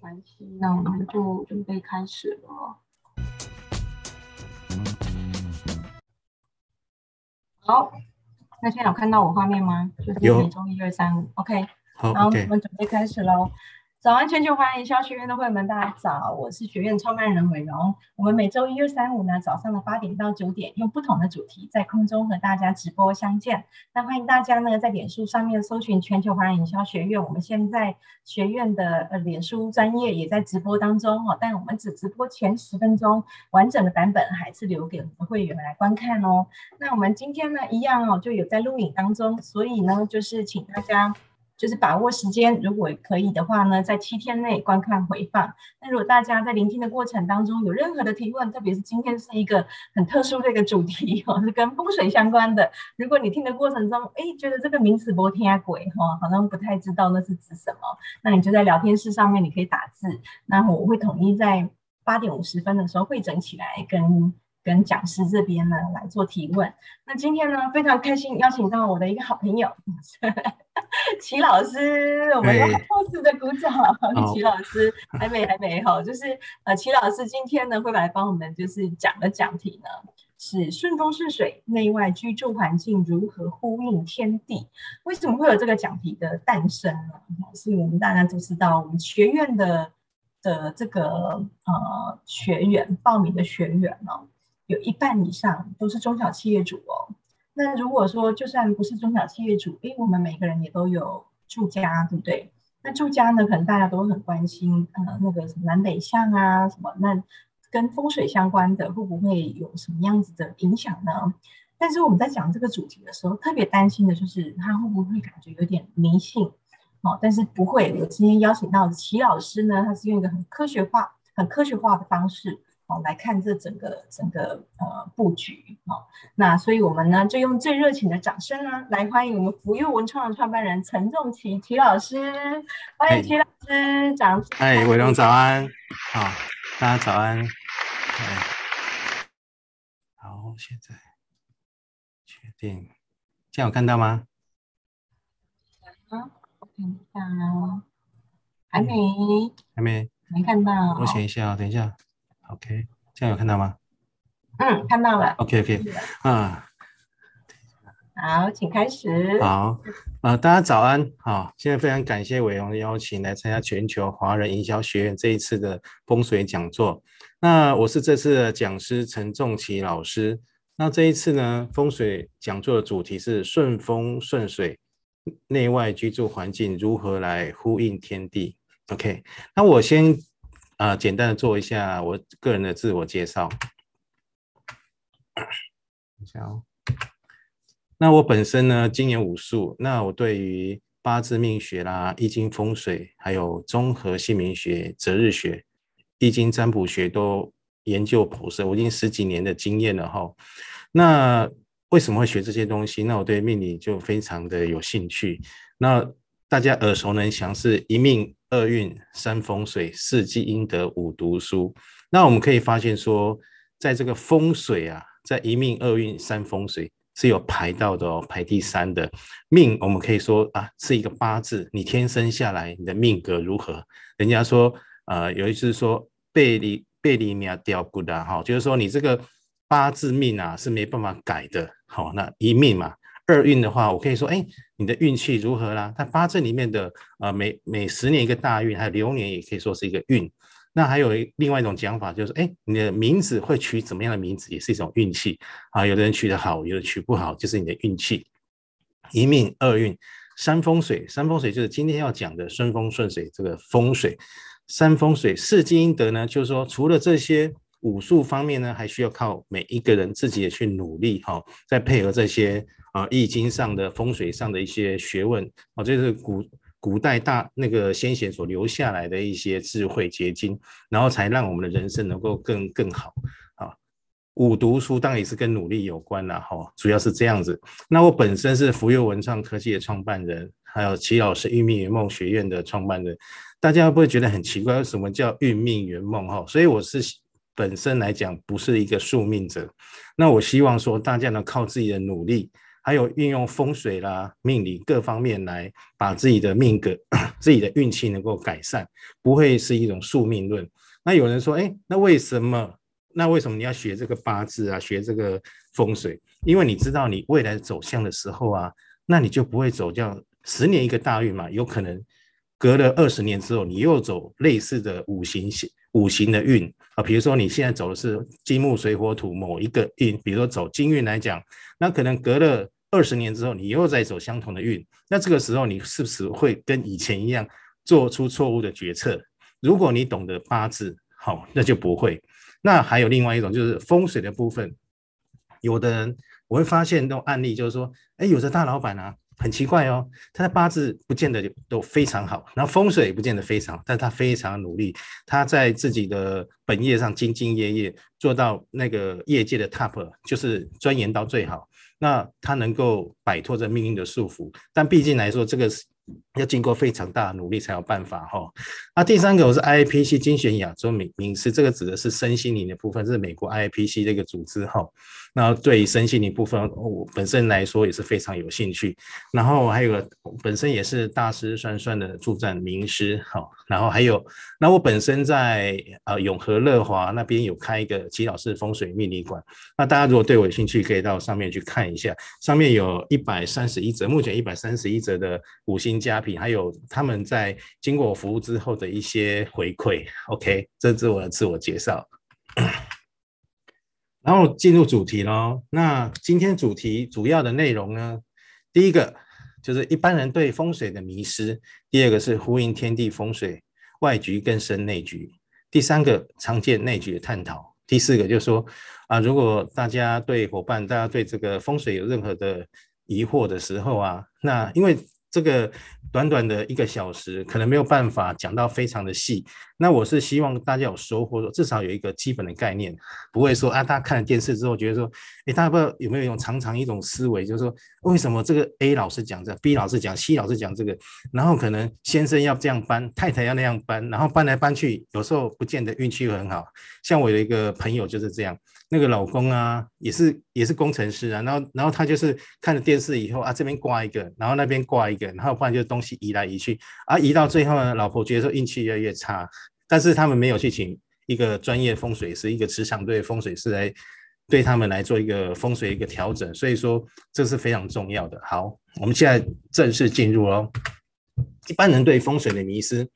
关系，那我们就准备开始了。好，那现在有看到我画面吗？就是每周一、二、三、五，OK。好，然后我们准备开始喽。早安，全球华人营销学院的会员们，大家早！我是学院创办人伟荣。我们每周一、二、三、五呢，早上的八点到九点，用不同的主题在空中和大家直播相见。那欢迎大家呢，在脸书上面搜寻全球华人营销学院。我们现在学院的呃脸书专业也在直播当中哦，但我们只直播前十分钟，完整的版本还是留给我们的会员们来观看哦。那我们今天呢，一样哦，就有在录影当中，所以呢，就是请大家。就是把握时间，如果可以的话呢，在七天内观看回放。那如果大家在聆听的过程当中有任何的提问，特别是今天是一个很特殊的一个主题 哦，是跟风水相关的。如果你听的过程中，哎，觉得这个名词不听啊，鬼哈，好像不太知道那是指什么，那你就在聊天室上面你可以打字，那我会统一在八点五十分的时候汇整起来跟。跟讲师这边呢来做提问。那今天呢非常开心邀请到我的一个好朋友 齐老师，我们要后势的鼓掌。齐老师还没还没好，就是呃齐老师今天呢会来帮我们就是讲的讲题呢是顺风顺水内外居住环境如何呼应天地？为什么会有这个讲题的诞生呢？是我们大家都知道我们学院的的这个呃学员报名的学员呢。有一半以上都是中小企业主哦。那如果说就算不是中小企业主，诶，我们每个人也都有住家，对不对？那住家呢，可能大家都很关心，呃，那个南北向啊，什么那跟风水相关的，会不会有什么样子的影响呢？但是我们在讲这个主题的时候，特别担心的就是他会不会感觉有点迷信？哦，但是不会。我今天邀请到的齐老师呢，他是用一个很科学化、很科学化的方式。来看这整个整个呃布局哦，那所以我们呢就用最热情的掌声呢来欢迎我们福佑文创的创办人陈仲奇齐老师，欢迎齐老师，掌声！哎，伟荣早安，好，大家早安。好，现在确定，这样有看到吗？啊，我看一下哦，还没，还没，没看到。我选一下啊，等一下。OK，这样有看到吗？嗯，看到了。OK，OK，、okay, okay. 啊，好，请开始。好，呃，大家早安。好，现在非常感谢伟荣的邀请来参加全球华人营销学院这一次的风水讲座。那我是这次的讲师陈仲奇老师。那这一次呢，风水讲座的主题是顺风顺水，内外居住环境如何来呼应天地？OK，那我先。啊、简单的做一下我个人的自我介绍。一下哦。那我本身呢，精研武术，那我对于八字命学啦、易经风水，还有综合姓名学、择日学、易经占卜学都研究颇深，我已经十几年的经验了哈。那为什么会学这些东西？那我对命理就非常的有兴趣。那大家耳熟能详是一命。二运三风水，四积阴德，五读书。那我们可以发现说，在这个风水啊，在一命二运三风水是有排到的哦，排第三的命，我们可以说啊，是一个八字，你天生下来你的命格如何？人家说，呃，有一次说背离背离命掉骨的哈，就是说你这个八字命啊是没办法改的。好，那一命嘛。二运的话，我可以说，哎，你的运气如何啦？它八字里面的，呃，每每十年一个大运，还有流年也可以说是一个运。那还有另外一种讲法，就是，哎，你的名字会取怎么样的名字，也是一种运气啊。有的人取得好，有的取不好，就是你的运气。一命二运三风水，三风水就是今天要讲的顺风顺水这个风水。三风水四积阴德呢，就是说除了这些武术方面呢，还需要靠每一个人自己也去努力哈，再配合这些。啊，易经上的风水上的一些学问啊，这是古古代大那个先贤所留下来的一些智慧结晶，然后才让我们的人生能够更更好啊。五读书当然也是跟努力有关了哈，主要是这样子。那我本身是福佑文创科技的创办人，还有齐老师运命圆梦学院的创办人，大家会不会觉得很奇怪？什么叫运命圆梦哈？所以我是本身来讲不是一个宿命者，那我希望说大家能靠自己的努力。还有运用风水啦、命理各方面来把自己的命格、自己的运气能够改善，不会是一种宿命论。那有人说，哎，那为什么？那为什么你要学这个八字啊？学这个风水？因为你知道你未来走向的时候啊，那你就不会走这样十年一个大运嘛。有可能隔了二十年之后，你又走类似的五行五行的运啊。比如说你现在走的是金木水火土某一个运，比如说走金运来讲，那可能隔了二十年之后，你又在走相同的运，那这个时候你是不是会跟以前一样做出错误的决策？如果你懂得八字，好，那就不会。那还有另外一种就是风水的部分，有的人我会发现那种案例，就是说，哎，有的大老板啊，很奇怪哦，他的八字不见得都非常好，然后风水也不见得非常，但他非常努力，他在自己的本业上兢兢业业，做到那个业界的 top，就是钻研到最好，那他能够摆脱这命运的束缚，但毕竟来说，这个是。要经过非常大的努力才有办法哈。那第三个我是 I A P C 精选亚洲名名师，这个指的是身心灵的部分，是美国 I A P C 这个组织哈。那对于身心灵部分，我本身来说也是非常有兴趣。然后还有本身也是大师算算的助战名师哈。然后还有，那我本身在呃永和乐华那边有开一个祈祷式风水命理馆。那大家如果对我有兴趣，可以到上面去看一下，上面有一百三十一则，目前一百三十一则的五星。佳品，还有他们在经过我服务之后的一些回馈。OK，这是我的自我介绍。然后进入主题喽。那今天主题主要的内容呢，第一个就是一般人对风水的迷失；第二个是呼应天地风水，外局更深内局；第三个常见内局的探讨；第四个就是说啊，如果大家对伙伴，大家对这个风水有任何的疑惑的时候啊，那因为。这个短短的一个小时，可能没有办法讲到非常的细。那我是希望大家有收获，至少有一个基本的概念，不会说啊，大家看了电视之后觉得说，哎，大家不知道有没有一种常常一种思维，就是说，为什么这个 A 老师讲这，B 老师讲，C 老师讲这个，然后可能先生要这样搬，太太要那样搬，然后搬来搬去，有时候不见得运气会很好。像我有一个朋友就是这样。那个老公啊，也是也是工程师啊，然后然后他就是看了电视以后啊，这边挂一个，然后那边挂一个，然后不然就东西移来移去，啊，移到最后呢，老婆觉得说运气越来越差，但是他们没有去请一个专业风水师，一个磁场对风水师来对他们来做一个风水一个调整，所以说这是非常重要的。好，我们现在正式进入哦。一般人对风水的迷思，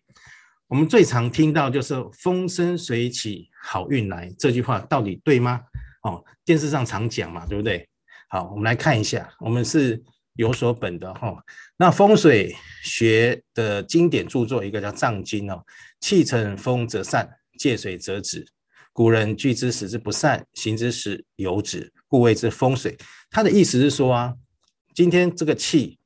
我们最常听到就是风生水起。好运来这句话到底对吗？哦，电视上常讲嘛，对不对？好，我们来看一下，我们是有所本的哈、哦。那风水学的经典著作一个叫《藏经》哦，气乘风则散，借水则止。古人聚之使之不散，行之使有止，故谓之风水。他的意思是说啊，今天这个气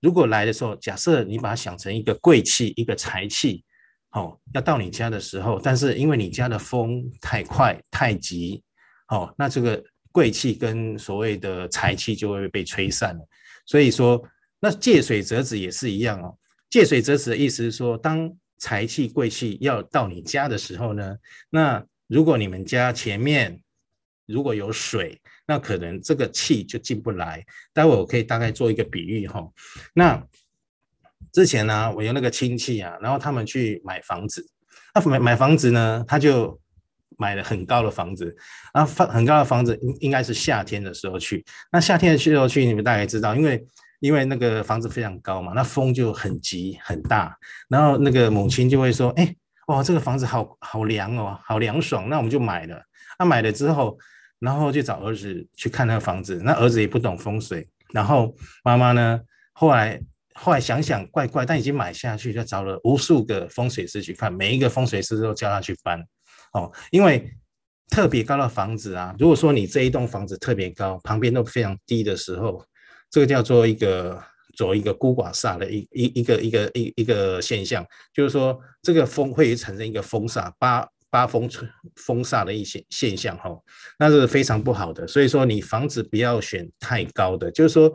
如果来的时候，假设你把它想成一个贵气，一个财气。哦，要到你家的时候，但是因为你家的风太快太急，哦，那这个贵气跟所谓的财气就会被吹散了。所以说，那借水则止也是一样哦。借水则止的意思是说，当财气贵气要到你家的时候呢，那如果你们家前面如果有水，那可能这个气就进不来。待会我可以大概做一个比喻哈、哦，那。之前呢、我有那个亲戚啊，然后他们去买房子，那买买房子呢，他就买了很高的房子，啊，房很高的房子应应该是夏天的时候去，那夏天的时候去，你们大概知道，因为因为那个房子非常高嘛，那风就很急很大，然后那个母亲就会说，哎，哇，这个房子好好凉哦，好凉爽，那我们就买了，那买了之后，然后就找儿子去看那个房子，那儿子也不懂风水，然后妈妈呢，后来。后来想想怪怪，但已经买下去，就找了无数个风水师去看，每一个风水师都叫他去搬哦。因为特别高的房子啊，如果说你这一栋房子特别高，旁边都非常低的时候，这个叫做一个走一个孤寡煞的一一一个一个一一个现象，就是说这个风会产生一个风煞八八风吹风煞的一些现象哈、那是非常不好的。所以说你房子不要选太高的，就是说。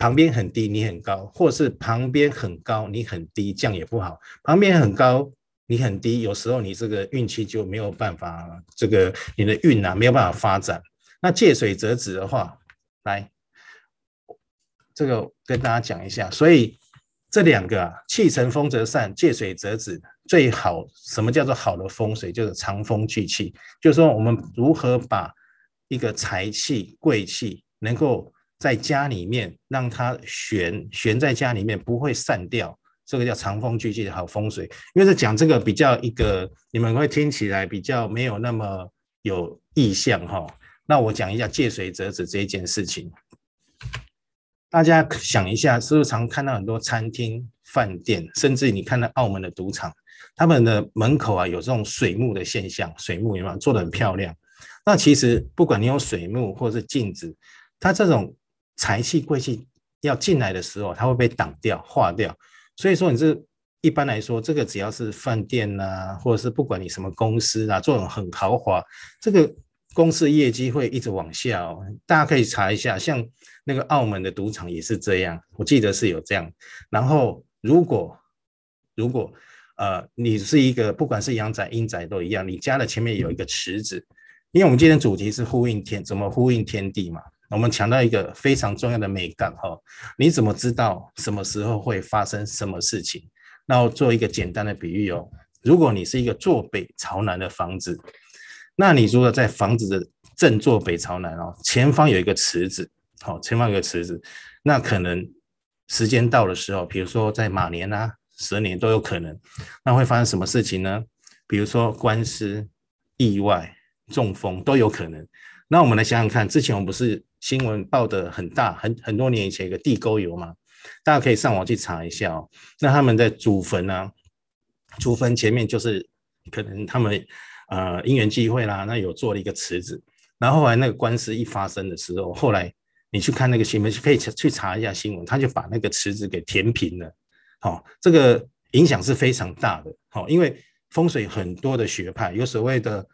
旁边很低，你很高，或是旁边很高，你很低，这样也不好。旁边很高，你很低，有时候你这个运气就没有办法，这个你的运啊没有办法发展。那借水则止的话，来，这个跟大家讲一下。所以这两个啊，气乘风则散，借水则止。最好什么叫做好的风水？就是藏风聚气，就是说我们如何把一个财气、贵气能够在家里面让它悬悬在家里面，不会散掉。这个叫长风聚气的好风水。因为是讲这个比较一个，你们会听起来比较没有那么有意象哈。那我讲一下借水则止这一件事情。大家想一下，是不是常看到很多餐厅、饭店，甚至你看到澳门的赌场？他们的门口啊，有这种水幕的现象，水幕有没有做得很漂亮？那其实不管你有水幕或是镜子，它这种财气贵气要进来的时候，它会被挡掉、化掉。所以说，你这一般来说，这个只要是饭店呐、啊，或者是不管你什么公司啊，做的很豪华，这个公司业绩会一直往下哦。大家可以查一下，像那个澳门的赌场也是这样，我记得是有这样。然后如果如果呃，你是一个不管是阳宅阴宅都一样，你家的前面有一个池子，因为我们今天主题是呼应天，怎么呼应天地嘛？我们强调一个非常重要的美感哈，你怎么知道什么时候会发生什么事情？那我做一个简单的比喻哦，如果你是一个坐北朝南的房子，那你如果在房子的正坐北朝南哦，前方有一个池子，好，前方有个池子，那可能时间到的时候，比如说在马年啊。蛇年都有可能，那会发生什么事情呢？比如说官司、意外、中风都有可能。那我们来想想看，之前我们不是新闻报的很大，很很多年以前一个地沟油嘛，大家可以上网去查一下哦。那他们在祖坟啊，祖坟前面就是可能他们呃因缘际会啦，那有做了一个池子，然后后来那个官司一发生的时候，后来你去看那个新闻，可以去查一下新闻，他就把那个池子给填平了。好、哦，这个影响是非常大的。好、因为风水很多的学派，有所谓的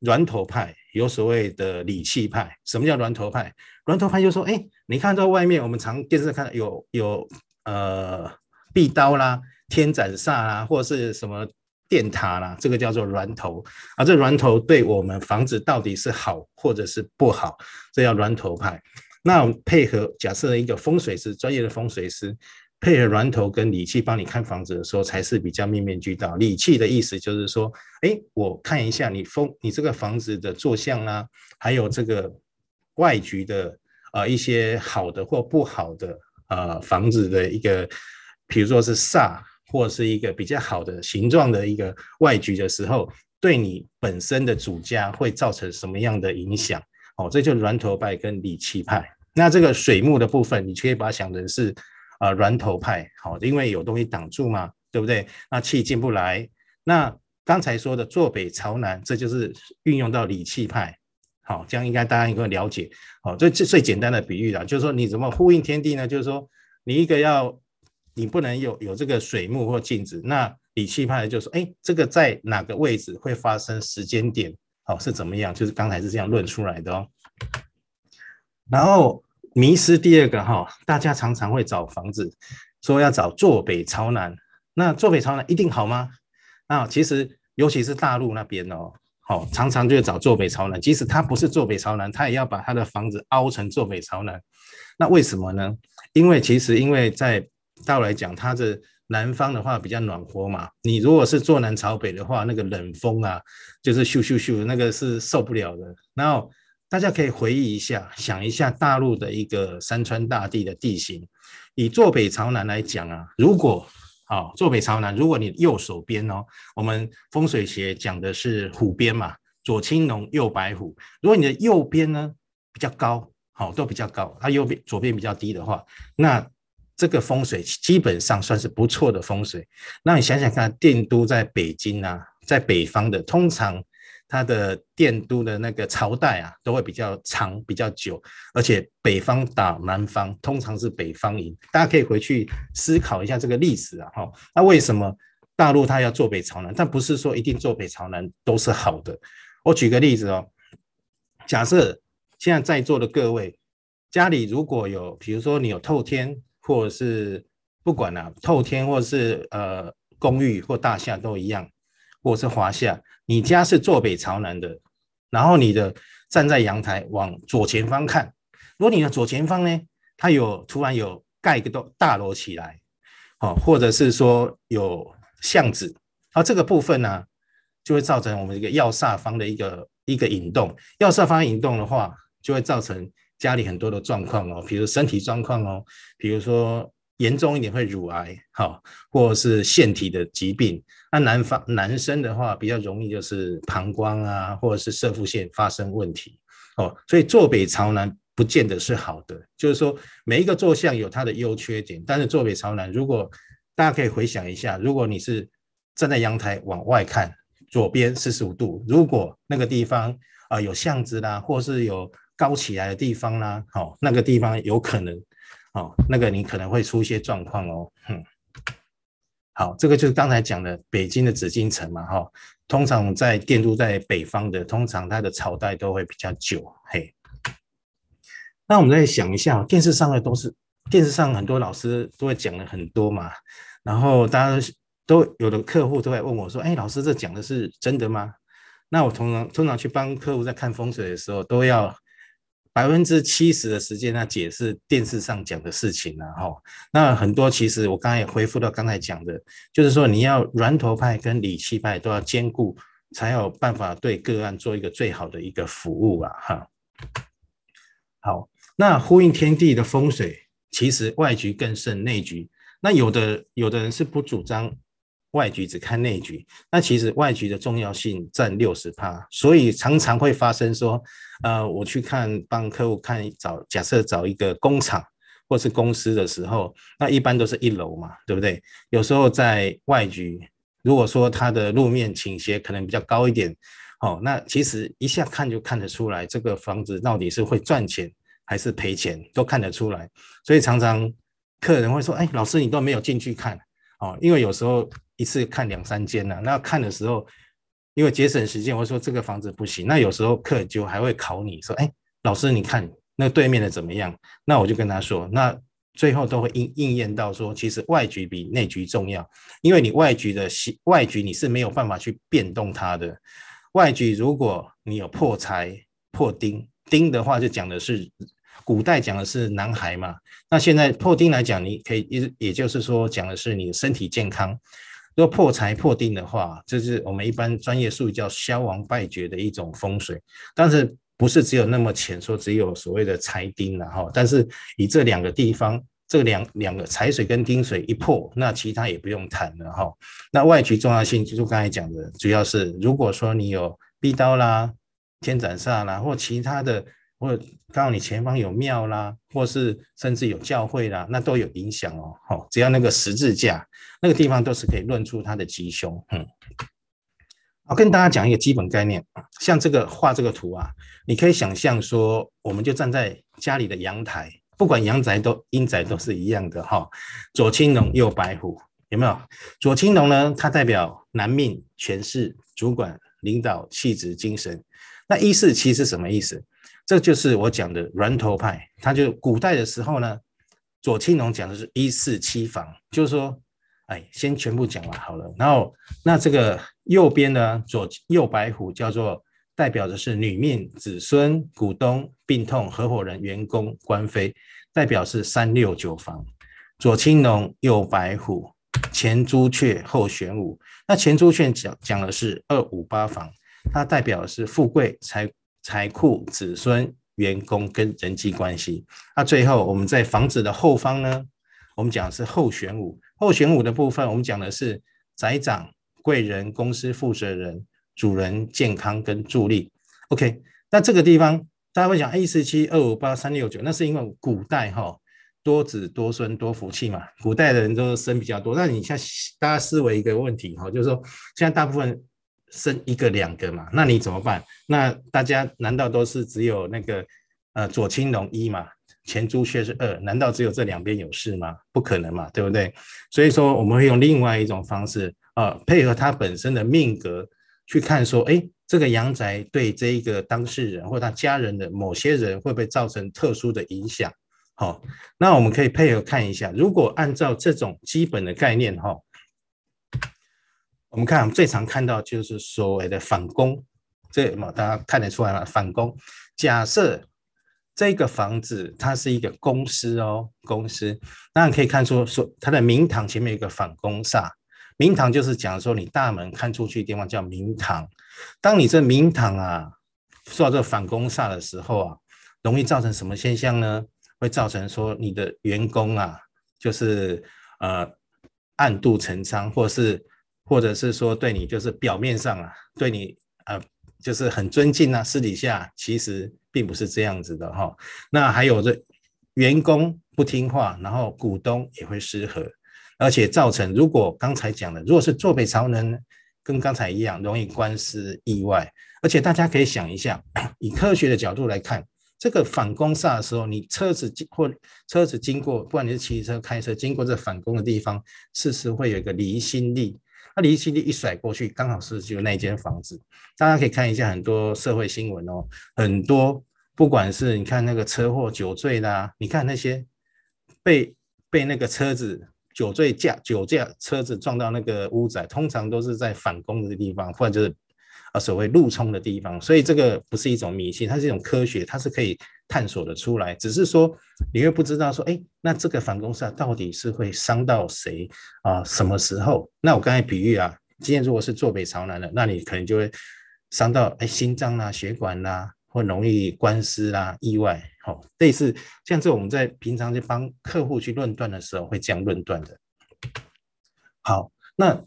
峦头派，有所谓的理气派。什么叫峦头派？峦头派就说，哎，你看到外面，我们常电视看有有呃壁刀啦、天斩煞啦，或者是什么电塔啦，这个叫做峦头。啊，这峦头对我们房子到底是好或者是不好，这叫峦头派。那配合假设一个风水师，专业的风水师。配合峦头跟理气帮你看房子的时候，才是比较面面俱到。理气的意思就是说，哎，我看一下你风，你这个房子的坐向啊，还有这个外局的呃一些好的或不好的呃房子的一个，比如说是煞或是一个比较好的形状的一个外局的时候，对你本身的主家会造成什么样的影响？哦，这就是峦头派跟理气派。那这个水木的部分，你可以把它想成是。啊，峦头派好，因为有东西挡住嘛，对不对？那气进不来。那刚才说的坐北朝南，这就是运用到理气派。好，这样应该大家应该了解。好，这最最简单的比喻了，就是说你怎么呼应天地呢？就是说你一个要，你不能有有这个水幕或镜子。那理气派就是说，哎，这个在哪个位置会发生时间点？好，是怎么样？就是刚才是这样论出来的哦。然后。迷失第二个哈，大家常常会找房子，说要找坐北朝南，那坐北朝南一定好吗？那其实尤其是大陆那边哦，好，常常就找坐北朝南，即使他不是坐北朝南，他也要把他的房子凹成坐北朝南。那为什么呢？因为其实因为在大陆来讲，它的南方的话比较暖和嘛，你如果是坐南朝北的话，那个冷风啊，就是咻咻咻，那个是受不了的。然后。大家可以回忆一下，想一下大陆的一个山川大地的地形。以坐北朝南来讲啊，如果啊坐北朝南，如果你右手边哦，我们风水学讲的是虎边嘛，左青龙，右白虎。如果你的右边呢比较高，好都比较高，它右边左边比较低的话，那这个风水基本上算是不错的风水。那你想想看，电都在北京啊，在北方的通常。它的电都的那个朝代啊，都会比较长、比较久，而且北方打南方，通常是北方赢。大家可以回去思考一下这个历史啊，哈。那为什么大陆它要坐北朝南？但不是说一定坐北朝南都是好的。我举个例子哦，假设现在在座的各位家里如果有，比如说你有透天，或者是不管、啊，透天或者是呃公寓或大厦都一样。或是华夏，你家是坐北朝南的，然后你的站在阳台往左前方看，如果你的左前方呢，它有突然有盖一个大楼起来，哦，或者是说有巷子，而、啊、这个部分呢，就会造成我们一个要煞方的一个一个引动。要煞方引动的话，就会造成家里很多的状况哦，比如身体状况哦，比如说严重一点会乳癌，好、或者是腺体的疾病。那男方男生的话，比较容易就是膀胱啊，或者是射腹腺发生问题哦。所以坐北朝南不见得是好的，就是说每一个坐向有它的优缺点，但是坐北朝南，如果大家可以回想一下，如果你是站在阳台往外看。左边四十五度，如果那个地方啊、有巷子啦，或是有高起来的地方啦，哦，那个地方有可能，哦，那个你可能会出一些状况哦，哼、好，这个就是刚才讲的北京的紫禁城嘛，哈、通常在建筑在北方的，通常它的朝代都会比较久，嘿，那我们再想一下，电视上的都是电视上很多老师都会讲了很多嘛，然后大家。都有的客户都会问我说：“哎，老师，这讲的是真的吗？”那我通常通常去帮客户在看风水的时候，都要百分之七十的时间来解释电视上讲的事情然后，那很多其实我刚才也回复到刚才讲的，就是说你要峦头派跟理气派都要兼顾，才有办法对个案做一个最好的一个服务啊！哈，好，那呼应天地的风水，其实外局更胜内局。那有的有的人是不主张。外局只看内局，那其实外局的重要性占六十趴，所以常常会发生说，呃，我去看帮客户看找假设找一个工厂或是公司的时候，那一般都是一楼嘛，对不对？有时候在外局，如果说它的路面倾斜可能比较高一点，哦，那其实一下看就看得出来，这个房子到底是会赚钱还是赔钱，都看得出来。所以常常客人会说，哎，老师你都没有进去看，哦，因为有时候。一次看两三间呢、啊，那看的时候，因为节省时间，我说这个房子不行。那有时候客人就还会考你说，哎，老师你看那对面的怎么样？那我就跟他说，那最后都会应应验到说，其实外局比内局重要，因为你外局的外局你是没有办法去变动它的。外局如果你有破财破丁，丁的话就讲的是古代讲的是男孩嘛，那现在破丁来讲，你可以也也就是说讲的是你的身体健康。如果破财破丁的话，这是我们一般专业术语叫消亡败绝的一种风水，但是不是只有那么浅，说只有所谓的财丁了哈。但是以这两个地方，这两两个财水跟丁水一破，那其他也不用谈了哈。那外局重要性就是刚才讲的，主要是如果说你有壁刀啦、天斩煞啦，或其他的。或刚好你前方有庙啦，或是甚至有教会啦，那都有影响哦。好，只要那个十字架那个地方都是可以论出它的吉凶。嗯，我跟大家讲一个基本概念，像这个画这个图啊，你可以想象说，我们就站在家里的阳台，不管阳宅都阴宅都是一样的哈。左青龙，右白虎，有没有？左青龙呢，它代表男命、权势、主管、领导、气质、精神。那一四七是什么意思？这就是我讲的峦头派，它就古代的时候呢，左青龙讲的是一四七房，就是说，哎，先全部讲完好了。然后那这个右边呢，左右白虎叫做代表的是女命、子孙、股东、病痛、合伙人、员工、官非，代表是三六九房。左青龙，右白虎，前朱雀，后玄武。那前朱雀讲讲的是二五八房，它代表的是富贵财。财库、子孙、员工跟人际关系。那最后我们在房子的后方呢，我们讲的是后玄武。后玄武的部分，我们讲的是宅长、贵人、公司负责人、主人健康跟助力。OK，那这个地方大家会讲 A 四七二五八三六九，那是因为古代哈多子多孙多福气嘛，古代的人都生比较多。那你像大家思维一个问题哈，就是说现在大部分。生一个两个嘛，那你怎么办？那大家难道都是只有那个呃左青龙一嘛，前朱雀是二？难道只有这两边有事吗？不可能嘛，对不对？所以说我们会用另外一种方式啊、配合他本身的命格去看说，哎，这个阳宅对这一个当事人或他家人的某些人会不会造成特殊的影响？好、那我们可以配合看一下，如果按照这种基本的概念哈。我们看，我们最常看到就是所谓的反攻，这嘛大家看得出来吗？反攻，假设这个房子它是一个公司哦，公司，那你可以看出说它的明堂前面有一个反攻煞，明堂就是讲说你大门看出去的地方叫明堂，当你这明堂啊受到这反攻煞的时候啊，容易造成什么现象呢？会造成说你的员工啊，就是呃暗度陈仓，或是或者是说对你就是表面上啊对你呃就是很尊敬啊，私底下其实。并不是这样子的哈，那还有这员工不听话，然后股东也会失和，而且造成如果刚才讲的，如果是坐北朝南，跟刚才一样容易官司意外，而且大家可以想一下，以科学的角度来看，这个反攻煞的时候，你车子经或车子经过，不管你是骑车开车经过这反攻的地方，事实会有一个离心力。那离心力一甩过去，刚好是就那间房子。大家可以看一下很多社会新闻哦，很多不管是你看那个车祸酒醉啦，你看那些被被那个车子酒醉驾酒驾车子撞到那个屋仔，通常都是在反攻的地方，或者就是啊所谓路冲的地方。所以这个不是一种迷信，它是一种科学，它是可以。探索的出来，只是说你又不知道说，哎，那这个反宫煞到底是会伤到谁啊？什么时候？那我刚才比喻啊，今天如果是坐北朝南的，那你可能就会伤到哎心脏啦、血管啦，或容易官司啦、意外。好、哦，类似像这种在平常在帮客户去论断的时候会这样论断的。好，那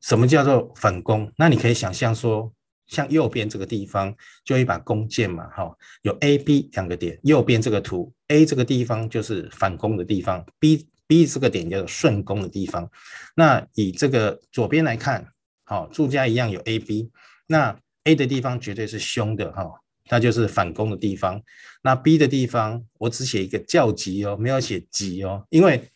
什么叫做反攻？那你可以想象说。像右边这个地方就一把弓箭嘛，哈，有 A、B 两个点。右边这个图，A 这个地方就是反攻的地方，B B 这个点叫做顺攻的地方。那以这个左边来看，好，住家一样有 A、B，那 A 的地方绝对是凶的，哈，那就是反攻的地方。那 B 的地方，我只写一个较急哦，没有写急哦，因为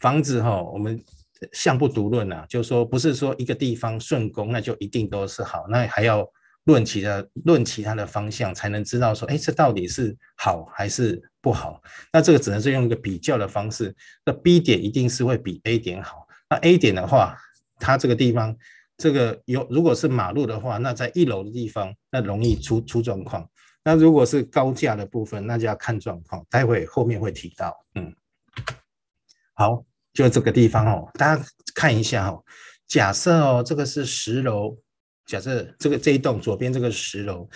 房子哈，我们。相不独论啊，就是说不是说一个地方顺攻，那就一定都是好，那还要论其他论其他的方向，才能知道说，哎，这到底是好还是不好？那这个只能是用一个比较的方式。那 B 点一定是会比 A 点好。那 A 点的话，它这个地方这个有如果是马路的话，那在一楼的地方，那容易出出状况。那如果是高架的部分，那就要看状况。待会后面会提到，嗯，好。就这个地方哦，大家看一下哦。假设哦，这个是十楼，假设这个这一栋左边这个是十楼，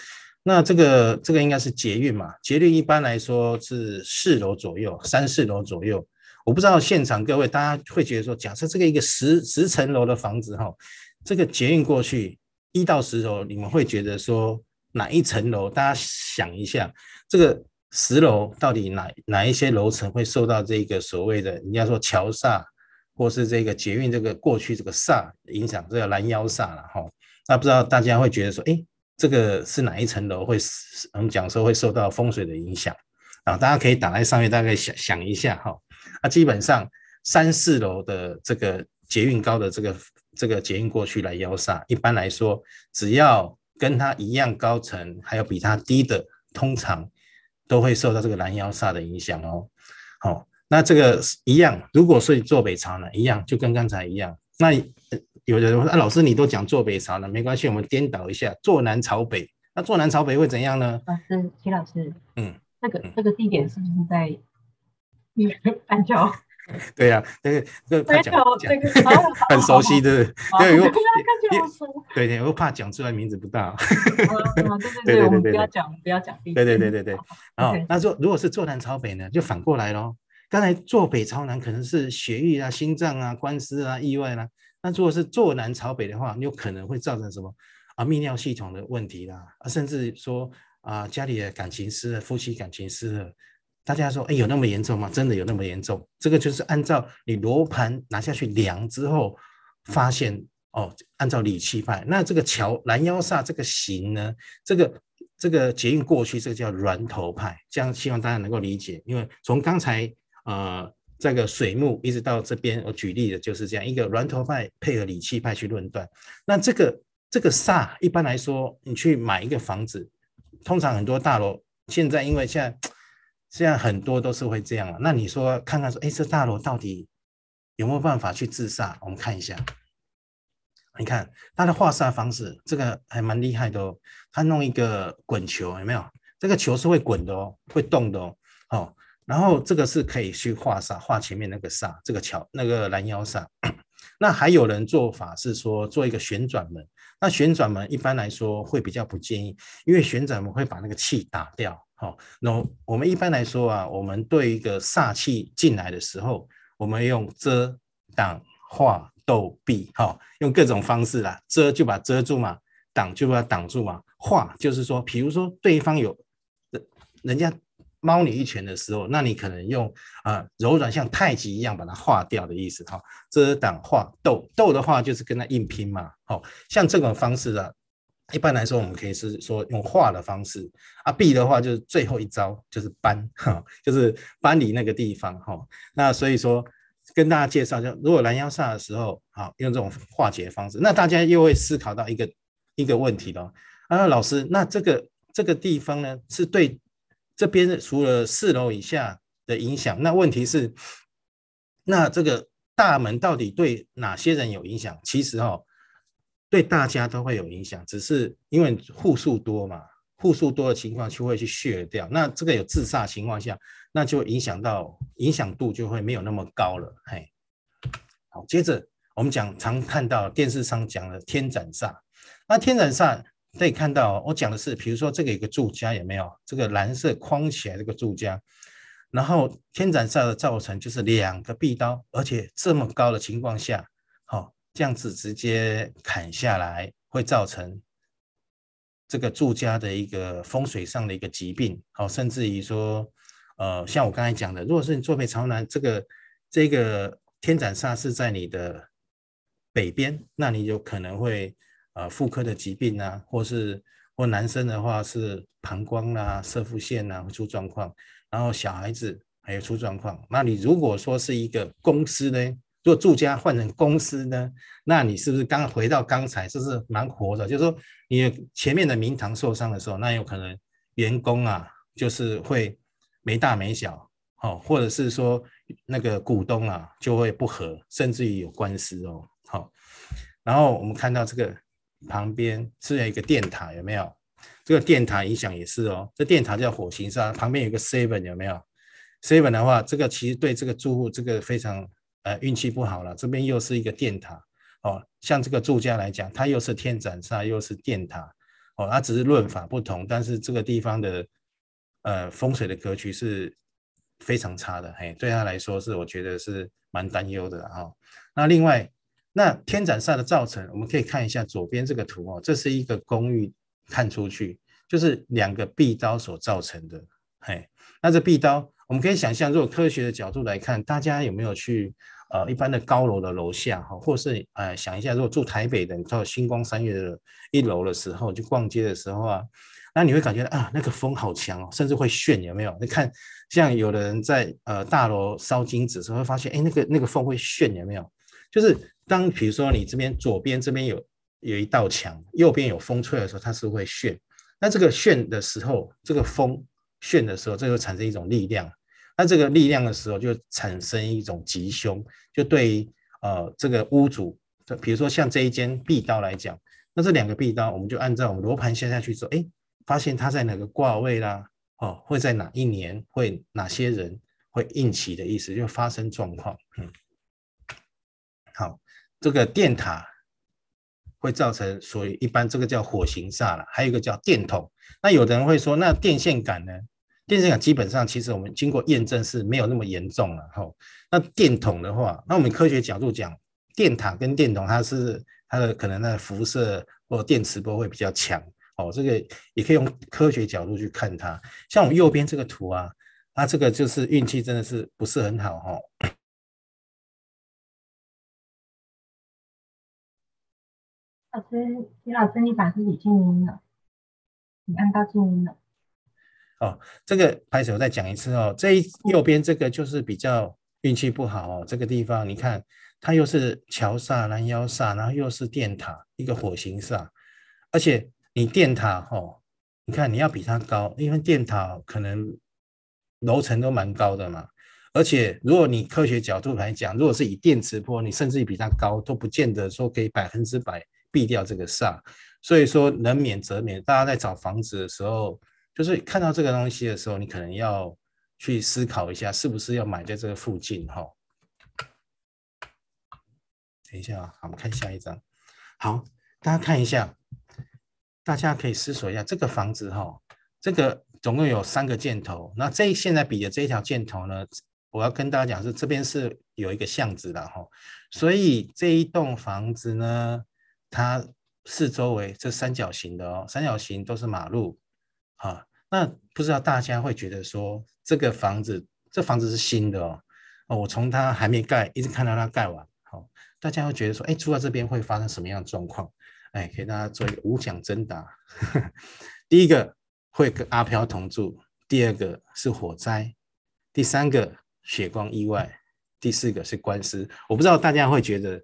那这个这个应该是捷运嘛？捷运一般来说是四楼左右，三四楼左右。我不知道现场各位大家会觉得说，假设这个一个十十层楼的房子哈，这个捷运过去一到十楼，你们会觉得说哪一层楼？大家想一下这个。十楼到底哪哪一些楼层会受到这个所谓的人家说桥煞，或是这个捷运这个过去这个煞影响，这个拦腰煞了哈？那不知道大家会觉得说，哎，这个是哪一层楼会我们讲说会受到风水的影响啊？大家可以打在上面，大概想想一下哈。那基本上三四楼的这个捷运高的这个这个捷运过去拦腰煞，一般来说只要跟它一样高层，还有比它低的，通常。都会受到这个拦腰煞的影响哦。好，那这个一样，如果是坐北朝南，一样就跟刚才一样。那有的人说，啊，老师你都讲坐北朝南，没关系，我们颠倒一下，坐南朝北。那坐南朝北会怎样呢？老师，齐老师，嗯，这个这个地点是不是在板 桥？对呀，这个这个怕讲讲，很熟悉的，对，因为对对，我怕讲出来名字不大。对对对对，不要讲不要讲。对对对对对。然后那说如果是坐南朝北呢，就反过来咯。刚才坐北朝南可能是血液啊、心脏啊、官司啊、意外啦。那如果是坐南朝北的话，你有可能会造成什么啊？泌尿系统的问题啦，啊，甚至说啊，家里的感情失了，夫妻感情失了。大家说，哎，有那么严重吗？真的有那么严重？这个就是按照你罗盘拿下去量之后，发现哦，按照理气派，那这个桥拦腰煞这个形呢，这个这个捷运过去，这个叫峦头派，这样希望大家能够理解。因为从刚才呃这个水木一直到这边，我举例的就是这样一个峦头派配合理气派去论断。那这个这个煞，一般来说，你去买一个房子，通常很多大楼现在因为现在。现在很多都是会这样啊，那你说看看说，哎，这大楼到底有没有办法去自煞？我们看一下，你看它的化煞方式，这个还蛮厉害的哦。他弄一个滚球，有没有？这个球是会滚的哦，会动的哦。好，然后这个是可以去化煞，化前面那个煞，这个桥那个拦腰煞。那还有人做法是说做一个旋转门，那旋转门一般来说会比较不建议，因为旋转门会把那个气打掉。好，那我们一般来说啊，我们对一个煞气进来的时候，我们用遮、挡、化、斗、避，好，用各种方式啦，遮就把遮住嘛，挡就把挡住嘛，化就是说，比如说对方有人人家猫你一拳的时候，那你可能用啊、柔软像太极一样把它化掉的意思，哈，遮、挡、化、斗，斗的话就是跟他硬拼嘛，好，像这种方式啊。一般来说，我们可以是说用化的方式啊，避的话就是最后一招就是搬哈，就是搬离那个地方哈。那所以说跟大家介绍，就如果拦腰煞的时候，好用这种化解方式，那大家又会思考到一个一个问题了啊，老师，那这个这个地方呢，是对这边除了四楼以下的影响，那问题是，那这个大门到底对哪些人有影响？其实哈。对大家都会有影响，只是因为户数多嘛，户数多的情况就会去削掉。那这个有自杀情况下，那就影响到影响度就会没有那么高了。嘿，好，接着我们讲常看到电视上讲的天斩煞。那天斩煞可以看到，我讲的是，比如说这个有个住家有没有？这个蓝色框起来这个住家，然后天斩煞的造成就是两个壁刀，而且这么高的情况下，这样子直接砍下来，会造成这个住家的一个风水上的一个疾病，好，甚至于说，呃，像我刚才讲的，如果是你坐北朝南，这个这个天斩煞是在你的北边，那你有可能会呃妇科的疾病啊，或是或男生的话是膀胱啊、摄护腺啊会出状况，然后小孩子还有出状况。那你如果说是一个公司呢？如果住家换成公司呢，那你是不是刚回到刚才，这是蛮活的？就是说，你前面的明堂受伤的时候，那有可能员工啊，就是会没大没小，哦，或者是说那个股东啊就会不和，甚至于有官司哦，好。然后我们看到这个旁边是有一个电塔，有没有？这个电塔影响也是哦，这电塔叫火形煞，旁边有个 seven 有没有？seven 的话，这个其实对这个住户这个非常。呃，运气不好了，这边又是一个电塔，哦，像这个住家来讲，它又是天斩煞，又是电塔，哦，它只是论法不同，但是这个地方的呃风水的格局是非常差的，嘿，对他来说是我觉得是蛮担忧的哈、那另外，那天斩煞的造成，我们可以看一下左边这个图哦，这是一个公寓，看出去就是两个壁刀所造成的，嘿，那这壁刀我们可以想象，如果科学的角度来看，大家有没有去？呃，一般的高楼的楼下哈，或是呃，想一下，如果住台北的，你到星光三月的一楼的时候，去逛街的时候啊，那你会感觉啊，那个风好强哦，甚至会炫，有没有？你看，像有的人在呃大楼烧金纸的时候，会发现，哎，那个那个风会炫，有没有？就是当比如说你这边左边这边有有一道墙，右边有风吹的时候，它是会炫。那这个炫的时候，这个风炫的时候，这就产生一种力量。那这个力量的时候，就产生一种吉凶，就对于呃这个屋主，就比如说像这一间壁刀来讲，那这两个壁刀，我们就按照我们罗盘下下去说，哎，发现它在哪个卦位啦，哦，会在哪一年，会哪些人会应起的意思，就发生状况。嗯，好，这个电塔会造成，所以一般这个叫火形煞了，还有一个叫电筒。那有的人会说，那电线杆呢？电线杆基本上，其实我们经过验证是没有那么严重了。吼，那电筒的话，那我们科学角度讲，电塔跟电筒，它是它的可能那辐射或电磁波会比较强。哦，这个也可以用科学角度去看它。像我们右边这个图啊，它这个就是运气真的是不是很好。哈，老师，李老师，你把自己静音了，你按到静音了。哦，这个拍手再讲一次哦。这右边这个就是比较运气不好哦。这个地方你看，它又是桥煞、拦腰煞，然后又是电塔，一个火形煞。而且你电塔哦，你看你要比它高，因为电塔可能楼层都蛮高的嘛。而且如果你科学角度来讲，如果是以电磁波，你甚至比它高，都不见得说可以百分之百避掉这个煞。所以说能免则免。大家在找房子的时候。就是看到这个东西的时候，你可能要去思考一下，是不是要买在这个附近哈。等一下啊，好，我们看下一张。好，大家看一下，大家可以思索一下这个房子哈，这个总共有三个箭头。那这现在比的这一条箭头呢，我要跟大家讲是这边是有一个巷子的哈，所以这一栋房子呢，它四周围这三角形的哦，三角形都是马路啊。那不知道大家会觉得说这个房子，这房子是新的哦，哦，我从它还没盖一直看到它盖完。好大家会觉得说，哎，住在这边会发生什么样的状况？哎，给大家做一个无奖征答。第一个会跟阿飘同住，第二个是火灾，第三个血光意外，第四个是官司。我不知道大家会觉得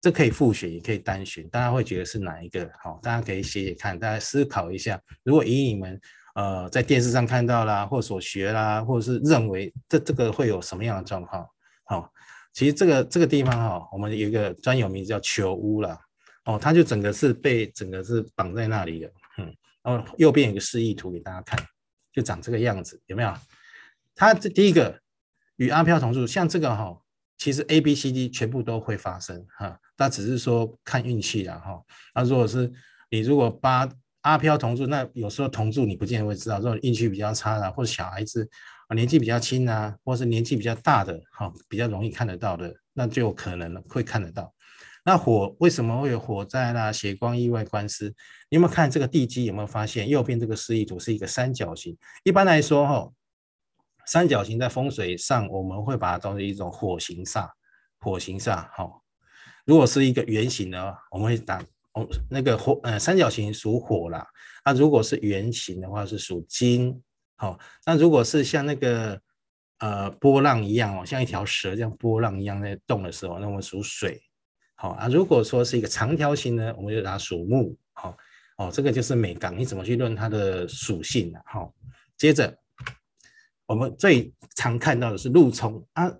这可以复选，也可以单选，大家会觉得是哪一个？好，大家可以写写看，大家思考一下。如果以你们呃在电视上看到啦，或所学啦，或者是认为这这个会有什么样的状况？好。其实这个这个地方哈、我们有一个专有名字叫球屋啦，哦，它就整个是被整个是绑在那里的，嗯，然后右边有个示意图给大家看，就长这个样子，有没有？它这第一个与阿飘同住，像这个哈、其实 A、B、C、D 全部都会发生哈，它只是说看运气啦哈。那如果是你如果八阿飘同住，那有时候同住你不见得会知道，如果运气比较差的或者小孩子。啊，年纪比较轻啊，或是年纪比较大的，哈，比较容易看得到的，那就有可能了，会看得到。那火为什么会有火灾啦、血光意外、官司？你有没有看这个地基？有没有发现右边这个示意图是一个三角形？一般来说，哈，三角形在风水上我们会把它当成一种火形煞，火形煞。哈，如果是一个圆形的，我们会打哦，那个火，呃，三角形属火啦。那如果是圆形的话，是属金。好，那如果是像那个呃波浪一样哦，像一条蛇这样波浪一样在动的时候，那我们属水。好啊，如果说是一个长条形呢，我们就拿属木。好，哦，这个就是美感，你怎么去论它的属性呢？好，接着我们最常看到的是路冲啊，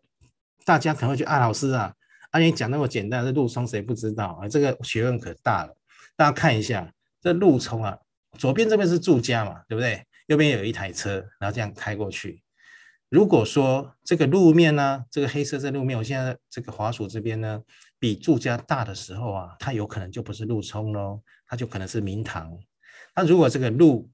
大家可能会觉得啊，老师啊，啊你讲那么简单，这路冲谁不知道啊？这个学问可大了。大家看一下这路冲啊，左边这边是住家嘛，对不对？右边有一台车，然后这样开过去。如果说这个路面呢，这个黑色这路面，我现在这个滑鼠这边呢，比住家大的时候啊，它有可能就不是路冲喽，它就可能是明堂。那如果这个路，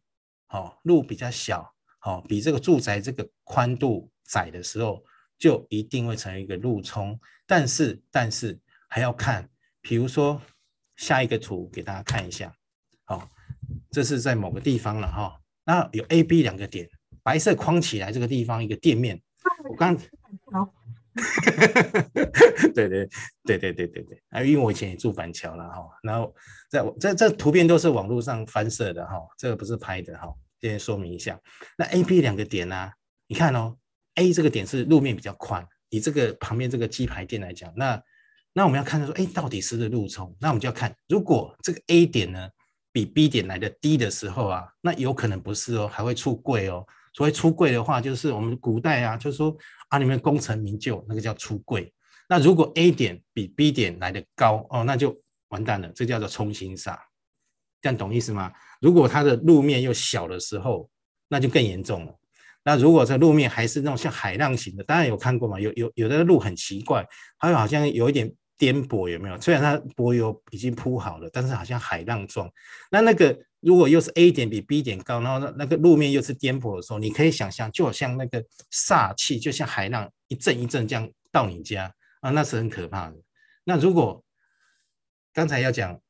哦，路比较小，哦，比这个住宅这个宽度窄的时候，就一定会成为一个路冲。但是，但是还要看，比如说下一个图给大家看一下，好，这是在某个地方了哈。那有 A、B 两个点，白色框起来这个地方一个店面。我刚，好，对对对对对对对，啊，因为我以前也住板桥了哈，然后在这这图片都是网络上翻摄的哈，这个不是拍的哈，先说明一下。那 A、B 两个点呢、你看哦，A 这个点是路面比较宽，以这个旁边这个鸡排店来讲，那那我们要看说，哎，到底是不是路冲？那我们就要看，如果这个 A 点呢？比 B 点来的低的时候啊，那有可能不是哦，还会出柜哦。所谓出柜的话，就是我们古代啊，就是说啊，你们功成名就，那个叫出柜。那如果 A 点比 B 点来的高哦，那就完蛋了，这叫做冲心煞。这样懂意思吗？如果它的路面又小的时候，那就更严重了。那如果这路面还是那种像海浪型的，当然有看过嘛，有有有的路很奇怪，它好像有一点。颠簸有没有？虽然它柏油已经铺好了，但是好像海浪状。那那个如果又是 A 点比 B 点高，然后那那个路面又是颠簸的时候，你可以想象，就好像那个煞气，就像海浪一阵一阵这样到你家啊，那是很可怕的。那如果刚才要讲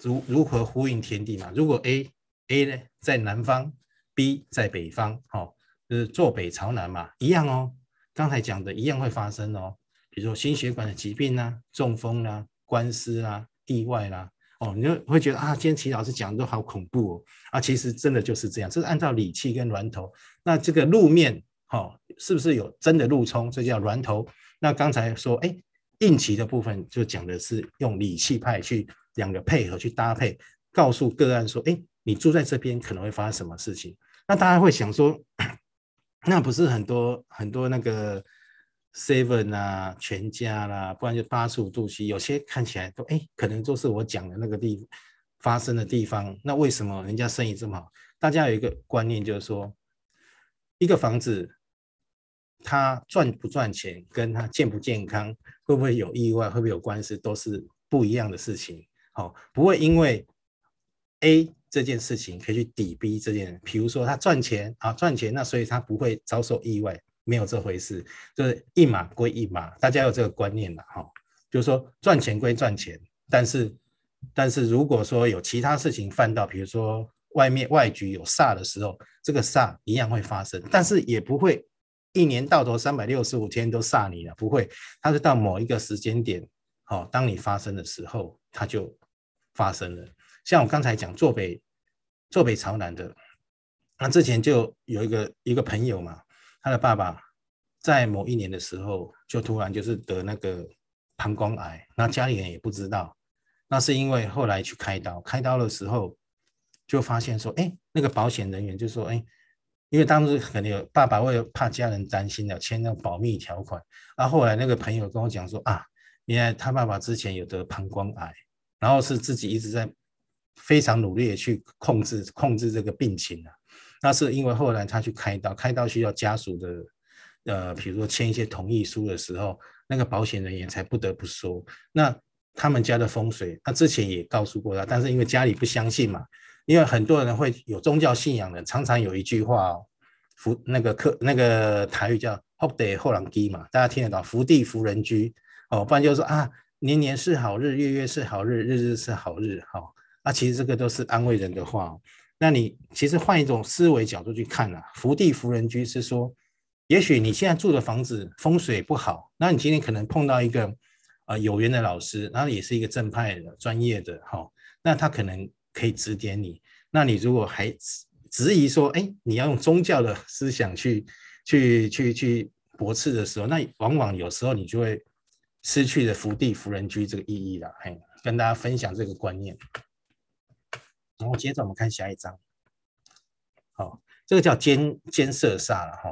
如如何呼应天地嘛？如果 A A 呢在南方，B 在北方，好，就是坐北朝南嘛，一样哦。刚才讲的一样会发生哦。比如说心血管的疾病啊，中风啊，官司啊，意外啦，哦，你就会觉得啊，今天齐老师讲的都好恐怖哦，啊，其实真的就是这样，这是按照理气跟峦头，那这个路面，哦，是不是有真的路冲？这叫峦头。那刚才说，哎，应期的部分就讲的是用理气派去两个配合去搭配，告诉个案说，哎，你住在这边可能会发生什么事情？那大家会想说，那不是很多很多那个。seven 啊，全家啦，不然就八十五度 C，有些看起来都哎，可能就是我讲的那个地发生的地方，那为什么人家生意这么好？大家有一个观念，就是说，一个房子它赚不赚钱，跟它健不健康，会不会有意外，会不会有官司，都是不一样的事情。好，不会因为 A 这件事情可以去抵逼这件，比如说他赚钱啊，赚钱，那所以他不会遭受意外，没有这回事，就是一码归一码，大家有这个观念了哈。就是说赚钱归赚钱，但是。但是如果说有其他事情犯到，比如说外面外局有煞的时候，这个煞一样会发生，但是也不会一年到头三百六十五天都煞你了，不会，它是到某一个时间点，好，当你发生的时候，它就发生了。像我刚才讲坐北坐北朝南的，那之前就有一个一个朋友嘛，他的爸爸在某一年的时候就突然就是得那个膀胱癌，那家里人也不知道。那是因为后来去开刀，开刀的时候就发现说，哎，那个保险人员就说，哎，因为当时可能有爸爸为了怕家人担心了签那个保密条款，然后后来那个朋友跟我讲说，啊，原来他爸爸之前有得膀胱癌，然后是自己一直在非常努力的去控制控制这个病情啊。那是因为后来他去开刀，开刀需要家属的，呃，比如说签一些同意书的时候，那个保险人员才不得不说，那。他们家的风水，他之前也告诉过他，但是因为家里不相信嘛，因为很多人会有宗教信仰的，常常有一句话哦，福那个客那个台语叫福地后人居嘛，大家听得到福地福人居哦，不然就是说啊，年年是好日，月月是好日，日日是好日，哈、啊，其实这个都是安慰人的话。那你其实换一种思维角度去看啊，福地福人居是说，也许你现在住的房子风水不好，那你今天可能碰到一个。啊，有缘的老师，然后也是一个正派的、专业的，哈，那他可能可以指点你。那你如果还质疑说，哎，你要用宗教的思想去、去、去、去驳斥的时候，那往往有时候你就会失去了福地福人居这个意义了。嘿，跟大家分享这个观念。然后接着我们看下一章，好，这个叫尖尖色煞了哈。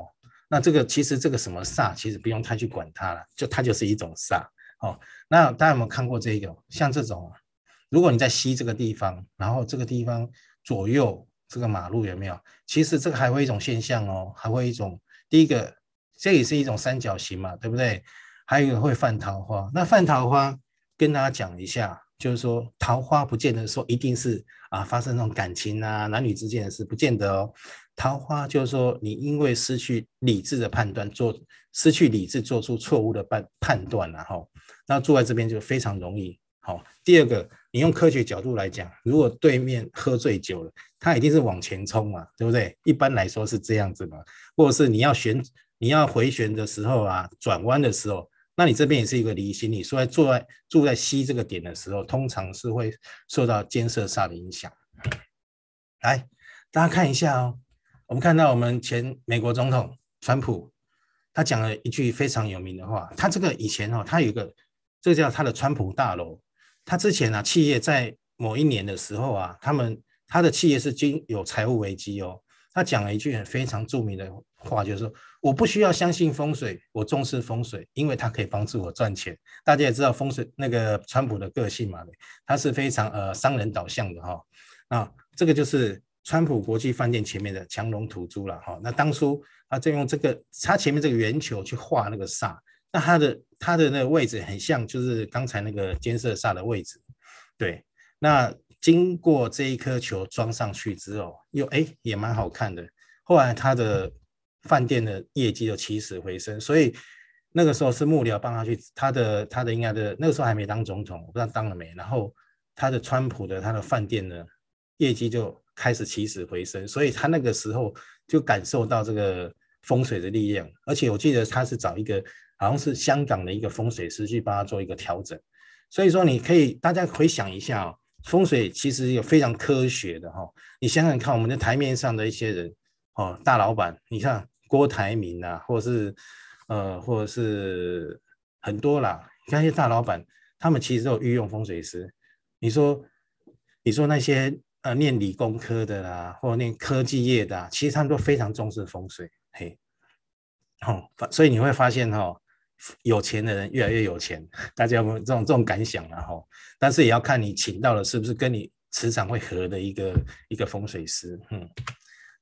那这个其实这个什么煞，其实不用太去管它了，就它就是一种煞。哦，那大家有没有看过这个？像这种，如果你在西这个地方，然后这个地方左右这个马路有没有？其实这个还会一种现象哦，还会一种，第一个，这也是一种三角形嘛，对不对？还有一个会犯桃花。那犯桃花，跟大家讲一下，就是说桃花不见得说一定是啊发生那种感情啊男女之间的事，不见得哦。桃花就是说你因为失去理智的判断，做失去理智做出错误的判判断，然后。那住在这边就非常容易好。第二个，你用科学角度来讲，如果对面喝醉酒了，他一定是往前冲嘛，对不对？一般来说是这样子嘛。或者是你要旋，你要回旋的时候啊，转弯的时候，那你这边也是一个离心力，所以住在住在西这个点的时候，通常是会受到尖色煞的影响。来，大家看一下哦，我们看到我们前美国总统川普，他讲了一句非常有名的话，他这个以前哦，他有一个。这叫他的川普大楼。他之前啊，企业在某一年的时候啊，他们他的企业是经有财务危机哦。他讲了一句很非常著名的话，就是说：“我不需要相信风水，我重视风水，因为它可以帮助我赚钱。”大家也知道风水那个川普的个性嘛，他是非常呃商人导向的哈、那这个就是川普国际饭店前面的强龙土猪了哈。那当初他就用这个他前面这个圆球去画那个煞。那它的它的那个位置很像，就是刚才那个尖色煞的位置，对。那经过这一颗球装上去之后，又哎也蛮好看的。后来他的饭店的业绩又起死回生，所以那个时候是幕僚帮他去，他的他的应该的那个时候还没当总统，我不知道当了没。然后他的川普的他的饭店呢业绩就开始起死回生，所以他那个时候就感受到这个风水的力量，而且我记得他是找一个。好像是香港的一个风水师去帮他做一个调整，所以说你可以大家回想一下哦，风水其实有非常科学的哈。你想想看，我们的台面上的一些人哦，大老板，你看郭台铭啊，或者是呃，或者是很多啦，你看那些大老板，他们其实都有御用风水师。你说，你说那些呃念理工科的啦，或者念科技业的，其实他们都非常重视风水，嘿，哦，所以你会发现哈。有钱的人越来越有钱，大家有没有这种这种感想？然后，但是也要看你请到的是不是跟你磁场会合的一个一个风水师。嗯，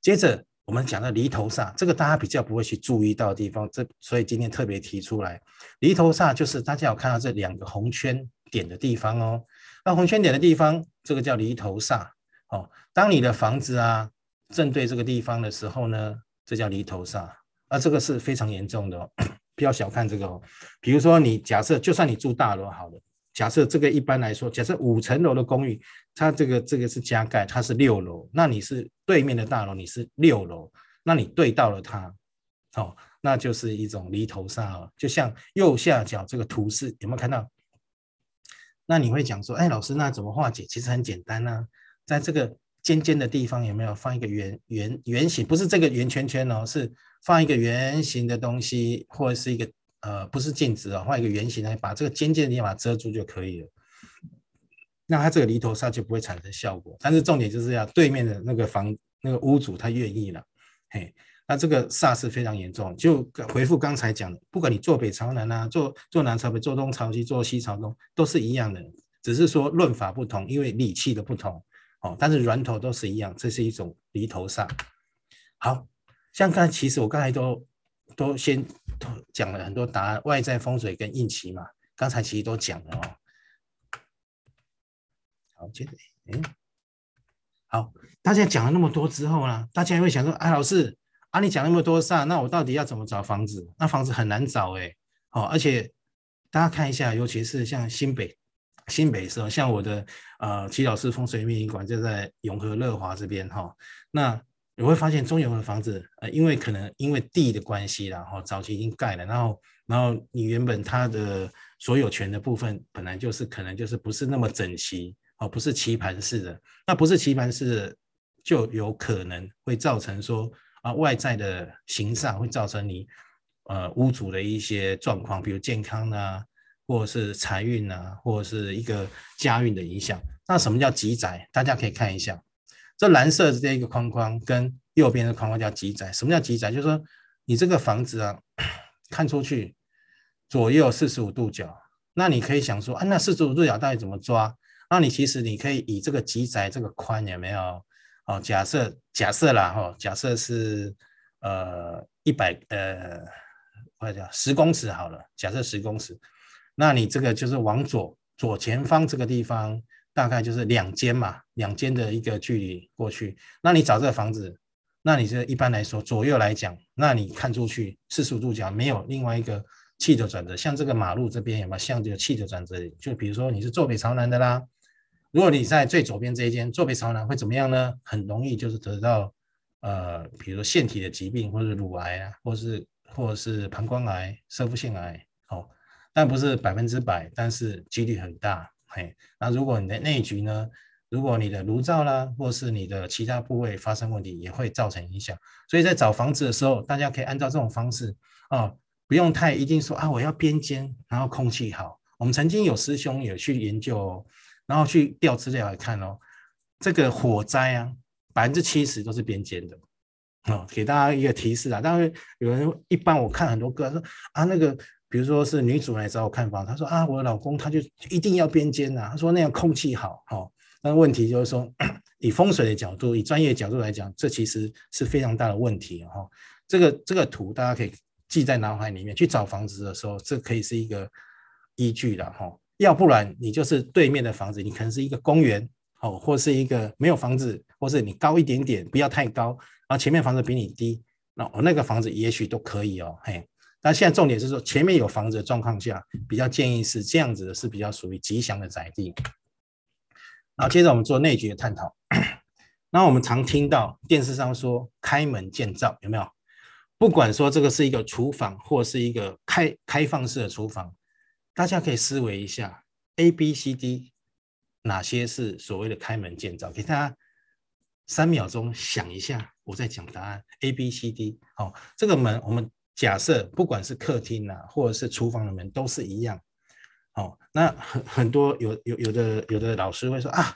接着我们讲到离头煞，这个大家比较不会去注意到的地方，这所以今天特别提出来。离头煞就是大家有看到这两个红圈点的地方哦，那红圈点的地方，这个叫离头煞。哦，当你的房子啊正对这个地方的时候呢，这叫离头煞，啊，这个是非常严重的哦，不要小看这个哦。比如说你假设，就算你住大楼好了。假设这个一般来说，假设五层楼的公寓，它这个这个是加盖，它是六楼，那你是对面的大楼，你是六楼，那你对到了它，哦，那就是一种离头煞了。就像右下角这个图示，有没有看到？那你会讲说，哎，老师，那怎么化解？其实很简单呐、在这个尖尖的地方有没有放一个圆圆圆形？不是这个圆圈圈哦，是放一个圆形的东西，或者是一个。呃，不是镜子啊，放一个圆形来把这个尖尖的地方遮住就可以了。那它这个离头煞就不会产生效果。但是重点就是要对面的那个房那个屋主他愿意了，嘿，那这个煞是非常严重。就回复刚才讲的，不管你坐北朝南啊，坐坐南朝北，坐东朝西，坐西朝东，都是一样的，只是说论法不同，因为理气的不同哦。但是源头都是一样，这是一种离头煞。好像刚才其实我刚才都。都先讲了很多答案，外在风水跟应期嘛，刚才其实都讲了哦。好，接着，嗯，好，大家讲了那么多之后呢，大家会想说，哎，老师，啊，你讲那么多煞，那我到底要怎么找房子？那房子很难找哎，哦，而且大家看一下，尤其是像新北，新北市，像我的呃齐老师风水命理馆就在永和乐华这边哈，那。你会发现中永的房子，呃，因为可能因为地的关系啦，然后早期已经盖了，然后然后你原本它的所有权的部分本来就是可能就是不是那么整齐，哦，不是棋盘式的，那不是棋盘式的，就有可能会造成说啊外在的形煞会造成你呃屋主的一些状况，比如健康啊，或者是财运啊，或者是一个家运的影响。那什么叫吉宅？大家可以看一下。这蓝色的这一个框框跟右边的框框叫吉宅。什么叫吉宅？就是说你这个房子啊，看出去左右四十五度角，那你可以想说啊，那四十五度角到底怎么抓？那你其实你可以以这个吉宅这个宽有没有？哦，假设假设啦哈，假设是呃一百呃，我讲十公尺好了，假设十公尺，那你这个就是往左左前方这个地方。大概就是两间嘛，两间的一个距离过去。那你找这个房子，那你这一般来说左右来讲，那你看出去四十五度角没有另外一个气的转折，像这个马路这边有没有像这个气的转折？就比如说你是坐北朝南的啦，如果你在最左边这一间坐北朝南会怎么样呢？很容易就是得到呃，比如说腺体的疾病，或者乳癌啊，或是或者是膀胱癌、摄护腺癌，哦，但不是百分之百，但是几率很大。嘿，那如果你的内局呢？如果你的炉灶啦，或是你的其他部位发生问题，也会造成影响。所以在找房子的时候，大家可以按照这种方式啊、哦，不用太一定说啊，我要边间，然后空气好。我们曾经有师兄有去研究、哦，然后去调资料来看哦，这个火灾啊，百分之七十都是边间的。哦，给大家一个提示啊，当然有人一般我看很多个说啊那个。比如说是女主来找我看房，她说啊，我的老公他就一定要边间呐，他说那样空气好，好。那问题就是说，以风水的角度，以专业角度来讲，这其实是非常大的问题哈。这个这个图大家可以记在脑海里面，去找房子的时候，这可以是一个依据的哈。要不然你就是对面的房子，你可能是一个公园，哦，或是一个没有房子，或是你高一点点，不要太高，然后前面房子比你低，那那个房子也许都可以哦，嘿。那现在重点是说，前面有房子的状况下，比较建议是这样子的，是比较属于吉祥的宅地。然后接着我们做内局的探讨。那我们常听到电视上说开门见灶，有没有？不管说这个是一个厨房，或是一个开开放式的厨房，大家可以思维一下，A、B、C、D 哪些是所谓的开门见灶？给大家三秒钟想一下，我再讲答案。A、B、C、D，好，这个门我们。假设不管是客厅啊，或者是厨房的门都是一样，哦，那很很多有有有的有的老师会说啊，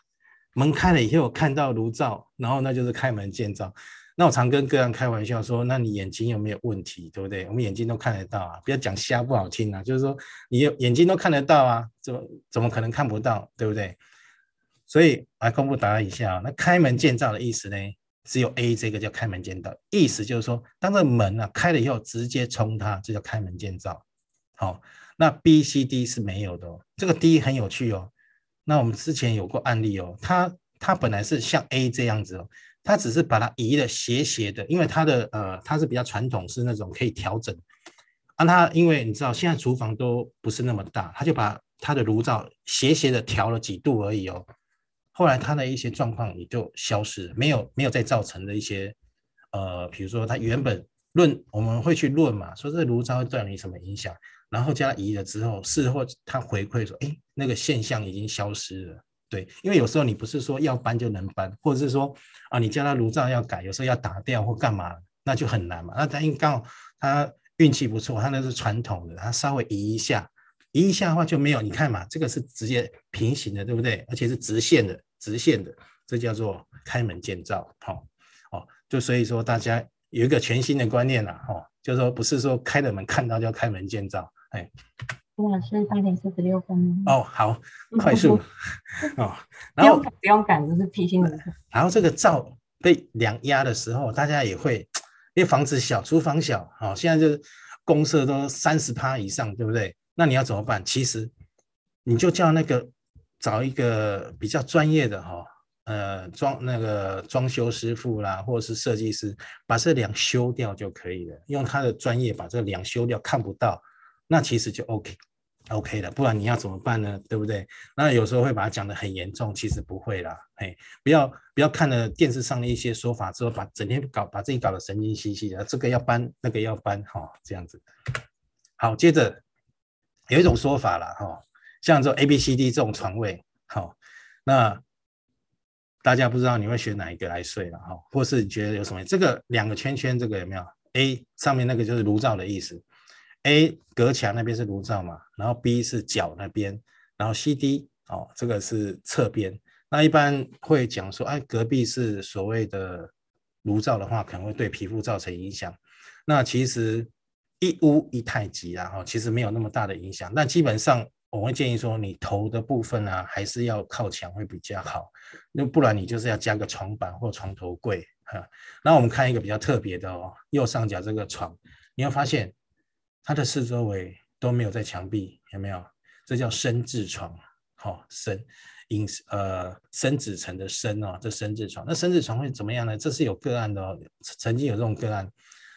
门开了以后看到炉灶，然后那就是开门见灶。那我常跟个人开玩笑说，那你眼睛有没有问题，对不对？我们眼睛都看得到啊，不要讲瞎不好听啊，就是说你眼睛都看得到啊，怎么怎么可能看不到，对不对？所以来公布答案一下，那开门见灶的意思呢？只有 A 这个叫开门见灶，意思就是说，当这个门啊开了以后，直接冲它，这叫开门见灶。好，那 B、C、D 是没有的。这个 D 很有趣哦。那我们之前有过案例哦，它它本来是像 A 这样子哦，它只是把它移的斜斜的，因为它的呃它是比较传统，是那种可以调整。啊，它因为你知道现在厨房都不是那么大，它就把它的炉灶斜斜的调了几度而已哦。后来他的一些状况也就消失了，没有没有再造成的一些呃，比如说他原本论我们会去论嘛，说这炉灶会对你什么影响，然后加移了之后，事后他回馈说，哎，那个现象已经消失了。对，因为有时候你不是说要搬就能搬，或者是说啊，你叫他炉灶要改，有时候要打掉或干嘛，那就很难嘛。那他因为刚好他运气不错，他那是传统的，他稍微移一下。移一下的话就没有，你看嘛，这个是直接平行的，对不对？而且是直线的，直线的，这叫做开门见灶。好，哦，就所以说大家有一个全新的观念了，哦，就是说不是说开了门看到就要开门见灶，哎。吴老师八点四十六分。哦，好，快速 哦，然后不用赶，就是提醒你。然后这个灶被两压的时候，大家也会，因为房子小，厨房小，哦，现在就是公设都三十趴以上，对不对？那你要怎么办？其实你就叫那个找一个比较专业的哈，呃，装那个装修师傅啦，或者是设计师，把这梁修掉就可以了。用他的专业把这个梁修掉，看不到，那其实就 OK OK 了。不然你要怎么办呢？对不对？那有时候会把它讲得很严重，其实不会啦。嘿，不要不要看了电视上的一些说法之后，把整天搞把自己搞得神经兮兮的，这个要搬，那个要搬，哈，这样子。好，接着。有一种说法了哈，像这 A、B、C、D 这种床位，好，那大家不知道你会选哪一个来睡了哈，或是你觉得有什么？这个两个圈圈，这个有没有？A 上面那个就是炉灶的意思，A 隔墙那边是炉灶嘛，然后 B 是角那边，然后 C、D 哦，这个是侧边。那一般会讲说，哎，隔壁是所谓的炉灶的话，可能会对皮肤造成影响。那其实。一屋一太极啊，哈，其实没有那么大的影响。但基本上我会建议说，你头的部分啊，还是要靠墙会比较好。那不然你就是要加个床板或床头柜哈。那我们看一个比较特别的哦，右上角这个床，你会发现它的四周围都没有在墙壁，有没有？这叫生字床，好生，因呃生子成的生哦，这生字床。那生字床会怎么样呢？这是有个案的哦，曾经有这种个案。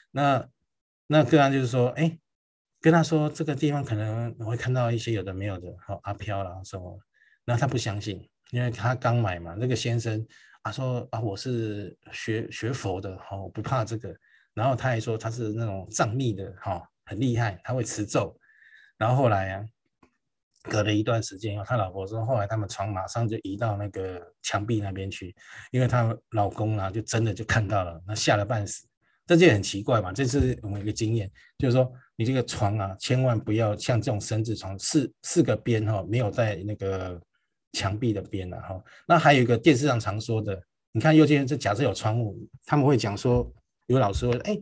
那那个案就是说，哎，跟他说这个地方可能我会看到一些有的没有的，好阿飘啦什么，那他不相信，因为他刚买嘛。那个先生啊说啊，我是学学佛的，好，我不怕这个。然后他还说他是那种藏密的，哈，很厉害，他会持咒。然后后来啊，隔了一段时间后，他老婆说，后来他们床马上就移到那个墙壁那边去，因为他老公啊就真的就看到了，那吓了半死。这就很奇怪嘛，这是我们一个经验，就是说你这个床啊，千万不要像这种生字床，四四个边哈，没有在那个墙壁的边了哈。那还有一个电视上常说的，你看右边这假设有窗户，他们会讲说，有老师说，哎，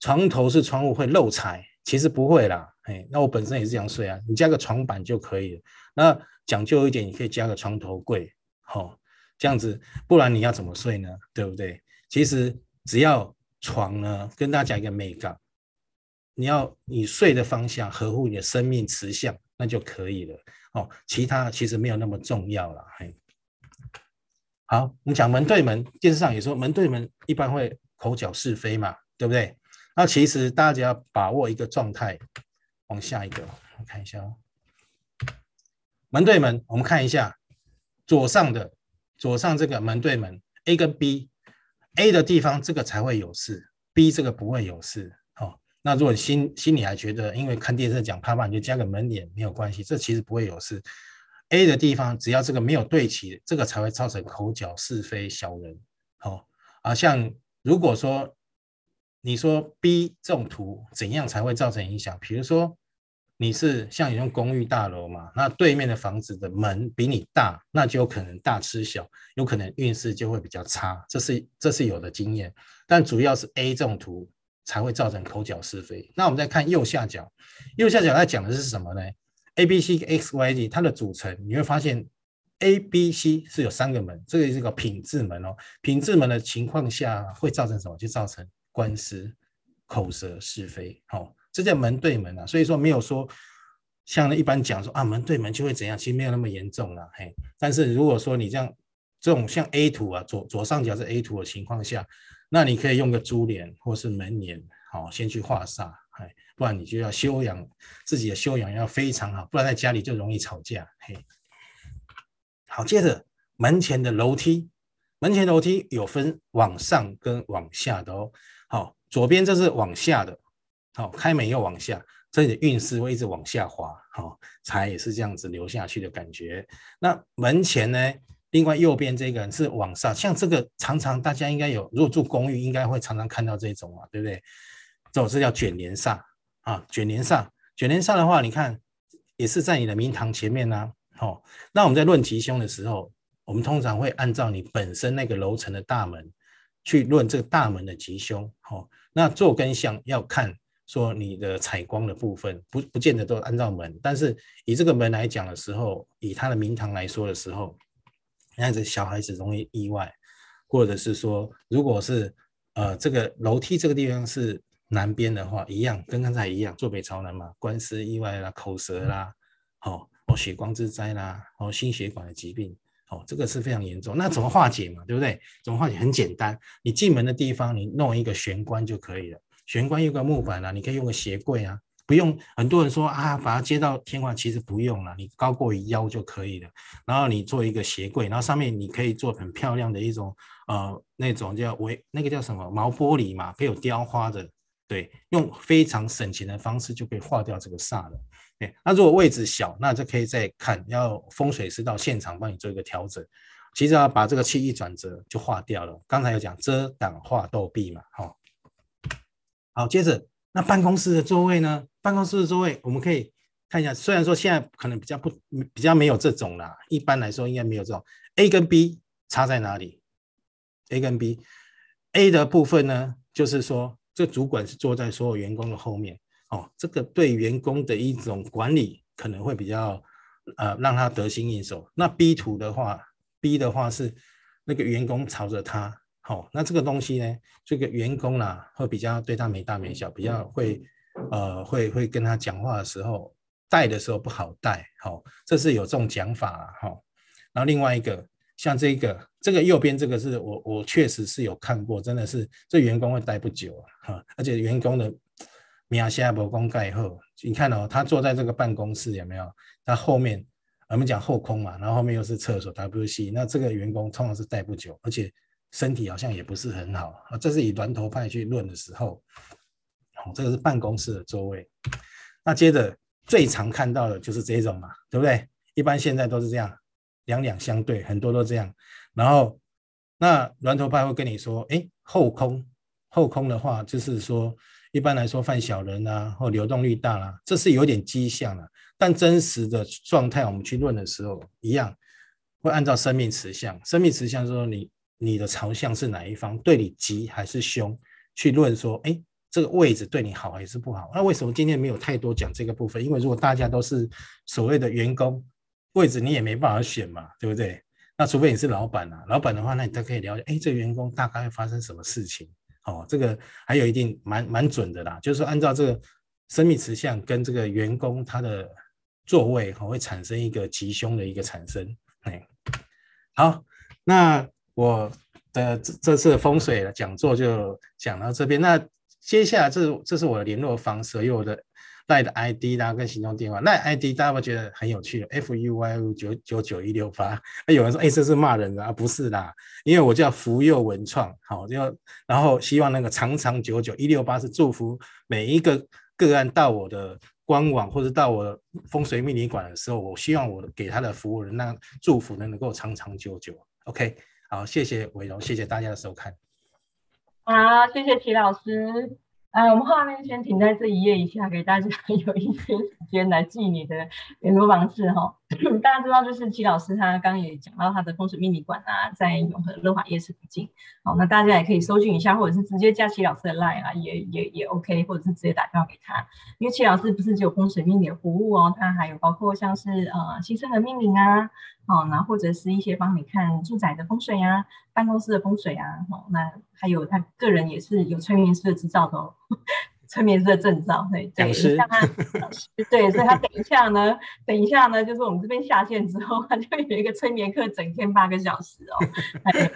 床头是窗户会漏财，其实不会啦，哎，那我本身也是这样睡啊，你加个床板就可以了。那讲究一点，你可以加个床头柜，好，这样子，不然你要怎么睡呢？对不对？其实只要床呢，跟大家讲一个美感，你要你睡的方向合乎你的生命磁向，那就可以了哦。其他其实没有那么重要了。嘿，好，我们讲门对门，电视上也说门对门一般会口角是非嘛，对不对？那其实大家要把握一个状态，往下一个，我看一下哦。门对门，我们看一下左上的左上这个门对门，A 跟 B。A 的地方这个才会有事，B 这个不会有事。哦，那如果心心里还觉得，因为看电视讲怕怕，你就加个门帘没有关系，这其实不会有事。A 的地方只要这个没有对齐，这个才会造成口角是非小人。好、哦，啊，像如果说你说 B 这种图怎样才会造成影响？比如说。你是像你用公寓大楼嘛？那对面的房子的门比你大，那就有可能大吃小，有可能运势就会比较差。这是这是有的经验，但主要是 A 这种图才会造成口角是非。那我们再看右下角，右下角它讲的是什么呢？A、B、C、X、Y、Z 它的组成，你会发现 A、B、C 是有三个门，这个是个品质门哦。品质门的情况下会造成什么？就造成官司、口舌是非。好、哦，这叫门对门啊。所以说没有说像一般讲说啊门对门就会怎样，其实没有那么严重啦。嘿，但是如果说你这样这种像 A 图啊，左左上角是 A 图的情况下，那你可以用个珠帘或是门帘，好、哦，先去化煞。哎，不然你就要修养自己的修养要非常好，不然在家里就容易吵架。嘿，好，接着门前的楼梯，门前楼梯有分往上跟往下的哦。好，左边这是往下的，好，开门又往下，这里的运势会一直往下滑。好，财也是这样子流下去的感觉。那门前呢？另外右边这个是往上，像这个常常大家应该有，如果住公寓应该会常常看到这种啊，对不对？这种是叫卷帘煞啊，卷帘煞，卷帘煞的话，你看也是在你的明堂前面呢、好、那我们在论吉凶的时候，我们通常会按照你本身那个楼层的大门去论这个大门的吉凶。好、那坐跟向要看说你的采光的部分，不不见得都按照门，但是以这个门来讲的时候，以它的明堂来说的时候，那样子小孩子容易意外，或者是说，如果是呃这个楼梯这个地方是。南边的话一样，跟刚才一样，坐北朝南嘛，官司意外啦，口舌啦，哦哦，血光之灾啦，哦，心血管的疾病，哦，这个是非常严重。那怎么化解嘛？对不对？怎么化解？很简单，你进门的地方，你弄一个玄关就可以了。玄关有个木板啊，你可以用个鞋柜啊，不用。很多人说啊，把它接到天花，其实不用了，你高过于腰就可以了。然后你做一个鞋柜，然后上面你可以做很漂亮的一种呃那种叫围那个叫什么毛玻璃嘛，可以有雕花的。对，用非常省钱的方式就可以化掉这个煞了。对，那如果位置小，那就可以再看，要风水师到现场帮你做一个调整。其实要把这个气一转折就化掉了。刚才有讲遮挡化斗避嘛，好，好，接着那办公室的座位呢？办公室的座位我们可以看一下，虽然说现在可能比较不比较没有这种啦，一般来说应该没有这种。A 跟 B 差在哪里？A 跟 B，A 的部分呢，就是说。这主管是坐在所有员工的后面哦，这个对员工的一种管理可能会比较呃让他得心应手。那 B 图的话，B 的话是那个员工朝着他，哦，那这个东西呢，这个员工啦、啊、会比较对他没大没小，比较会呃会会跟他讲话的时候带的时候不好带，好、哦，这是有这种讲法啊，哈、哦，然后另外一个。像这个，这个右边这个是我我确实是有看过，真的是这员工会待不久啊，哈，而且员工的名下不公盖后，你看哦，他坐在这个办公室有没有？他后面我们讲后空嘛，然后后面又是厕所 WC，那这个员工通常是待不久，而且身体好像也不是很好啊。这是以峦头派去论的时候，哦，这个是办公室的座位。那接着最常看到的就是这种嘛，对不对？一般现在都是这样。两两相对，很多都这样。然后，那峦头派会跟你说：“哎，后空，后空的话，就是说，一般来说犯小人啊，或流动率大啦、啊，这是有点迹象了。但真实的状态，我们去论的时候，一样会按照生命磁象。生命磁象说你你的朝向是哪一方，对你吉还是凶，去论说，哎，这个位置对你好还是不好？那为什么今天没有太多讲这个部分？因为如果大家都是所谓的员工。位置你也没办法选嘛，对不对？那除非你是老板啊，老板的话，那你都可以了解，哎，这个员工大概会发生什么事情？哦，这个还有一定蛮蛮准的啦，就是按照这个生命磁象跟这个员工他的座位，哈，会产生一个吉凶的一个产生。哎，好，那我的这这次风水讲座就讲到这边，那接下来这这是我的联络方式，因为我的。赖的 ID 啦，跟行动电话，赖 ID 大家会觉得很有趣，F U Y U 九九九一六八。那有人说，哎，这是骂人的啊？不是啦，因为我叫福佑文创，好，就然后希望那个长长久久一六八是祝福每一个个案到我的官网或者到我的风水命理馆的时候，我希望我给他的服务人，那祝福呢能够长长久久。OK，好，谢谢伟荣，谢谢大家的收看。好，谢谢齐老师。哎，我们画面先停在这一页以下，给大家 有一些时。间来记你的联络方式哈。大家知道，就是齐老师他刚也讲到他的风水命理馆啊，在永和乐华夜市附近。好，那大家也可以搜寻一下，或者是直接加齐老师的 line 啊，也也也 OK，或者是直接打电话给他。因为齐老师不是只有风水命理的服务哦，他还有包括像是呃新生的命名啊，好，那或者是一些帮你看住宅的风水啊，办公室的风水啊，好，那还有他个人也是有催眠师的执照的哦。催眠师的证照，对，等一下他，对，所以他等一下呢，等一下呢，就是我们这边下线之后，他就有一个催眠课，整天八个小时哦。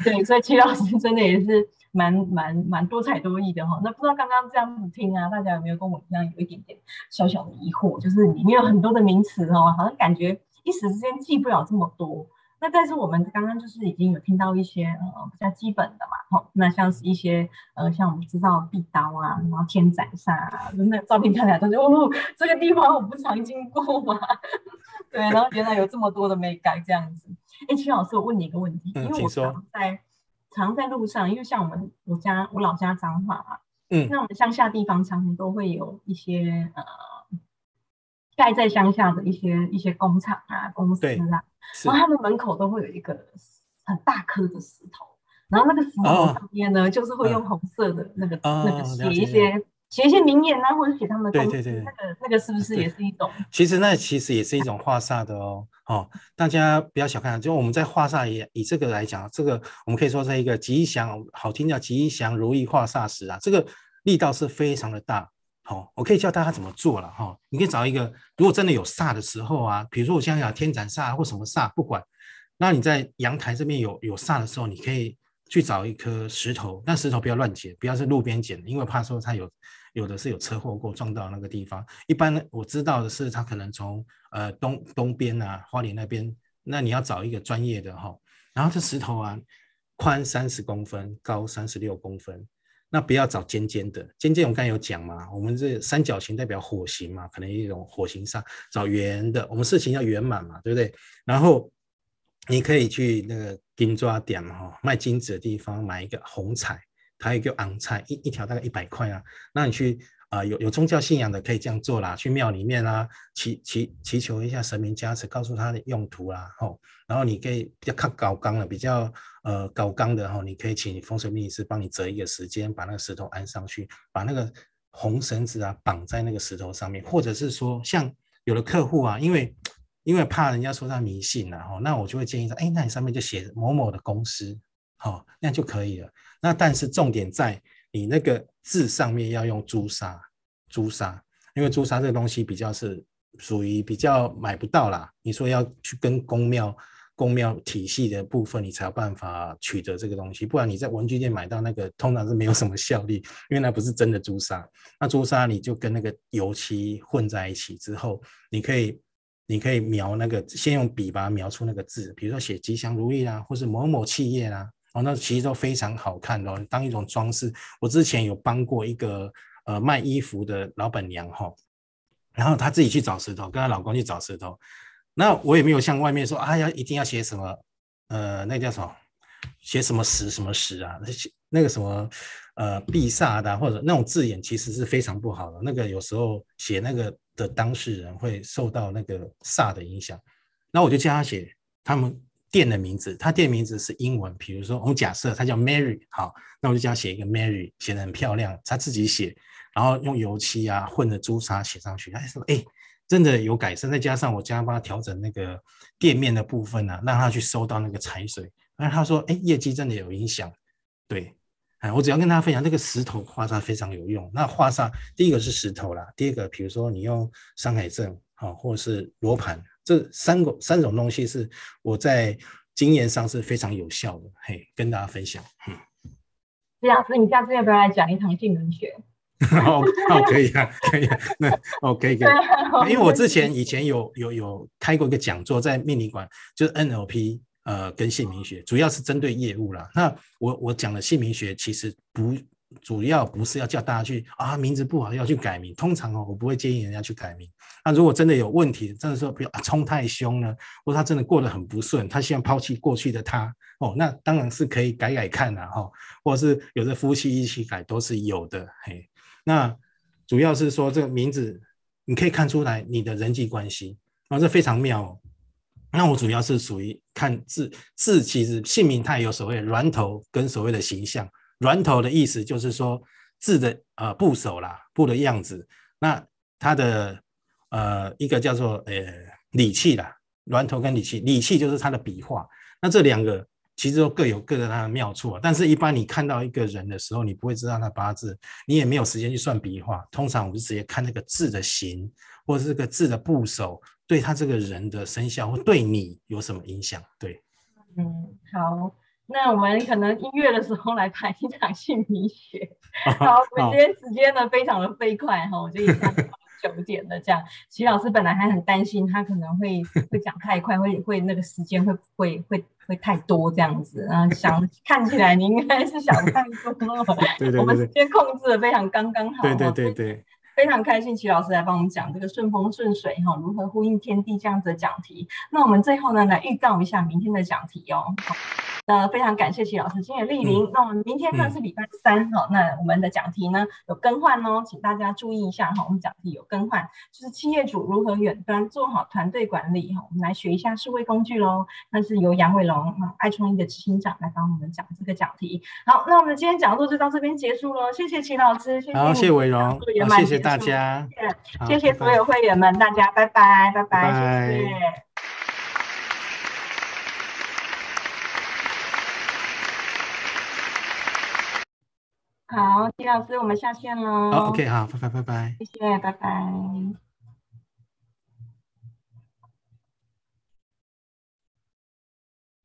对，所以齐老师真的也是蛮蛮蛮多才多艺的哈、哦。那不知道刚刚这样子听啊，大家有没有跟我一样有一点点小小的疑惑？就是里面有很多的名词哦，好像感觉一时之间记不了这么多。那但是我们刚刚就是已经有听到一些呃比较基本的嘛，吼，那像是一些呃像我们知道壁刀啊，然后天斩煞啊，那照片看起来都是哦，这个地方我不常经过嘛，对，然后原来有这么多的美感这样子。哎，齐老师，我问你一个问题，因为我常在常在路上，因为像我们我家我老家彰化嘛，嗯，那我们乡下地方常常都会有一些呃。盖在乡下的一些一些工厂啊、公司啊，然后他们门口都会有一个很大颗的石头，然后那个石头上面呢，哦、就是会用红色的那个、哦、那个写一些写一些名言啊，或者写他们。对对对，那个那个是不是也是一种？其实那其实也是一种化煞的哦。哦，大家不要小看，就我们在化煞也以这个来讲，这个我们可以说是一个吉祥，好听叫吉祥如意化煞石啊，这个力道是非常的大。好，我可以教大家怎么做了哈。你可以找一个，如果真的有煞的时候啊，比如说我现在讲天斩煞或什么煞，不管，那你在阳台这边有有煞的时候，你可以去找一颗石头，那石头不要乱捡，不要是路边捡，因为怕说它有有的是有车祸过撞到那个地方。一般我知道的是，它可能从呃东东边啊花莲那边，那你要找一个专业的哈。然后这石头啊，宽三十公分，高三十六公分。那不要找尖尖的，尖尖我刚才有讲嘛，我们这三角形代表火形嘛，可能一种火形上找圆的，我们事情要圆满嘛，对不对？然后你可以去那个金抓点哈，卖金子的地方买一个红彩，它有一个昂彩，一一条大概一百块啊，那你去。啊，有有宗教信仰的可以这样做啦，去庙里面啊，祈祈祈求一下神明加持，告诉他的用途啦，吼，然后你可以比较靠高刚的，比较呃高刚的吼，你可以请风水命理师帮你择一个时间，把那个石头安上去，把那个红绳子啊绑在那个石头上面，或者是说像有的客户啊，因为因为怕人家说他迷信呐，吼，那我就会建议说，哎，那你上面就写某某的公司，好，那就可以了。那但是重点在。你那个字上面要用朱砂，朱砂，因为朱砂这个东西比较是属于比较买不到啦。你说要去跟宫庙、宫庙体系的部分，你才有办法取得这个东西，不然你在文具店买到那个，通常是没有什么效力，因为那不是真的朱砂。那朱砂你就跟那个油漆混在一起之后，你可以，你可以描那个，先用笔把它描出那个字，比如说写吉祥如意啊，或是某某企业啊。哦，那其实都非常好看的哦，当一种装饰。我之前有帮过一个呃卖衣服的老板娘哈，然后她自己去找石头，跟她老公去找石头。那我也没有像外面说啊，要一定要写什么，呃，那叫什么，写什么石什么石啊，那那个什么呃必煞的或者那种字眼，其实是非常不好的。那个有时候写那个的当事人会受到那个煞的影响。那我就叫他写他们。店的名字，他店名字是英文，比如说我们假设他叫 Mary，好，那我就叫他写一个 Mary，写得很漂亮，他自己写，然后用油漆啊混着朱砂写上去，他说哎，真的有改善，再加上我加帮他调整那个店面的部分呢、啊，让他去收到那个财水，那他说哎，业绩真的有影响，对，哎，我只要跟大家分享，那个石头画煞非常有用，那画煞第一个是石头啦，第二个比如说你用山海镇，好，或者是罗盘。这三个三种东西是我在经验上是非常有效的，嘿，跟大家分享。嗯，李老师，你下次要不要来讲一堂姓名学？哦，哦，可以啊，可以啊，那哦，可以可以，因为我之前以前有有有开过一个讲座，在命理馆，就是 NLP 呃跟姓名学，主要是针对业务啦。那我我讲的姓名学其实不。主要不是要叫大家去啊，名字不好要去改名。通常哦，我不会建议人家去改名。那如果真的有问题，真的说比如啊冲太凶了，或者他真的过得很不顺，他希望抛弃过去的他哦，那当然是可以改改看的哈。或者是有的夫妻一起改都是有的嘿。那主要是说这个名字你可以看出来你的人际关系，然后这非常妙。那我主要是属于看字，字其实姓名它有所谓的峦头跟所谓的形象。峦头的意思就是说字的呃部首啦，部的样子。那它的呃一个叫做呃理气啦，峦头跟理气，理气就是它的笔画。那这两个其实都各有各的它的妙处。但是，一般你看到一个人的时候，你不会知道他八字，你也没有时间去算笔画。通常我们直接看那个字的形，或者这个字的部首。对他这个人的生肖或对你有什么影响？对，嗯，好，那我们可能音乐的时候来谈一场姓名学。好，我们今天时间呢非常的飞快哈，我就一下子九点了这样。徐老师本来还很担心他可能会会讲太快，会会那个时间会会会会太多这样子。然后想看起来你应该是想太多了。对对对，我们时间控制的非常刚刚好。对对对对。非常开心，齐老师来帮我们讲这个顺风顺水哈，如何呼应天地这样子的讲题。那我们最后呢，来预告一下明天的讲题哦。那非常感谢齐老师今天莅临。那我们明天呢是礼拜三哈，那我们的讲题呢有更换哦，请大家注意一下哈，我们讲题有更换，就是企业主如何远端做好团队管理哈。我们来学一下数位工具喽。那是由杨伟龙啊爱创意的执行长来帮我们讲这个讲题。好，那我们今天讲座就到这边结束喽，谢谢齐老师，谢谢好，谢伟荣，谢谢大家，谢谢所有会员们，大家拜拜，拜拜，谢谢。好，李老师，我们下线喽。好，OK，好，拜拜，拜拜，谢谢，拜拜。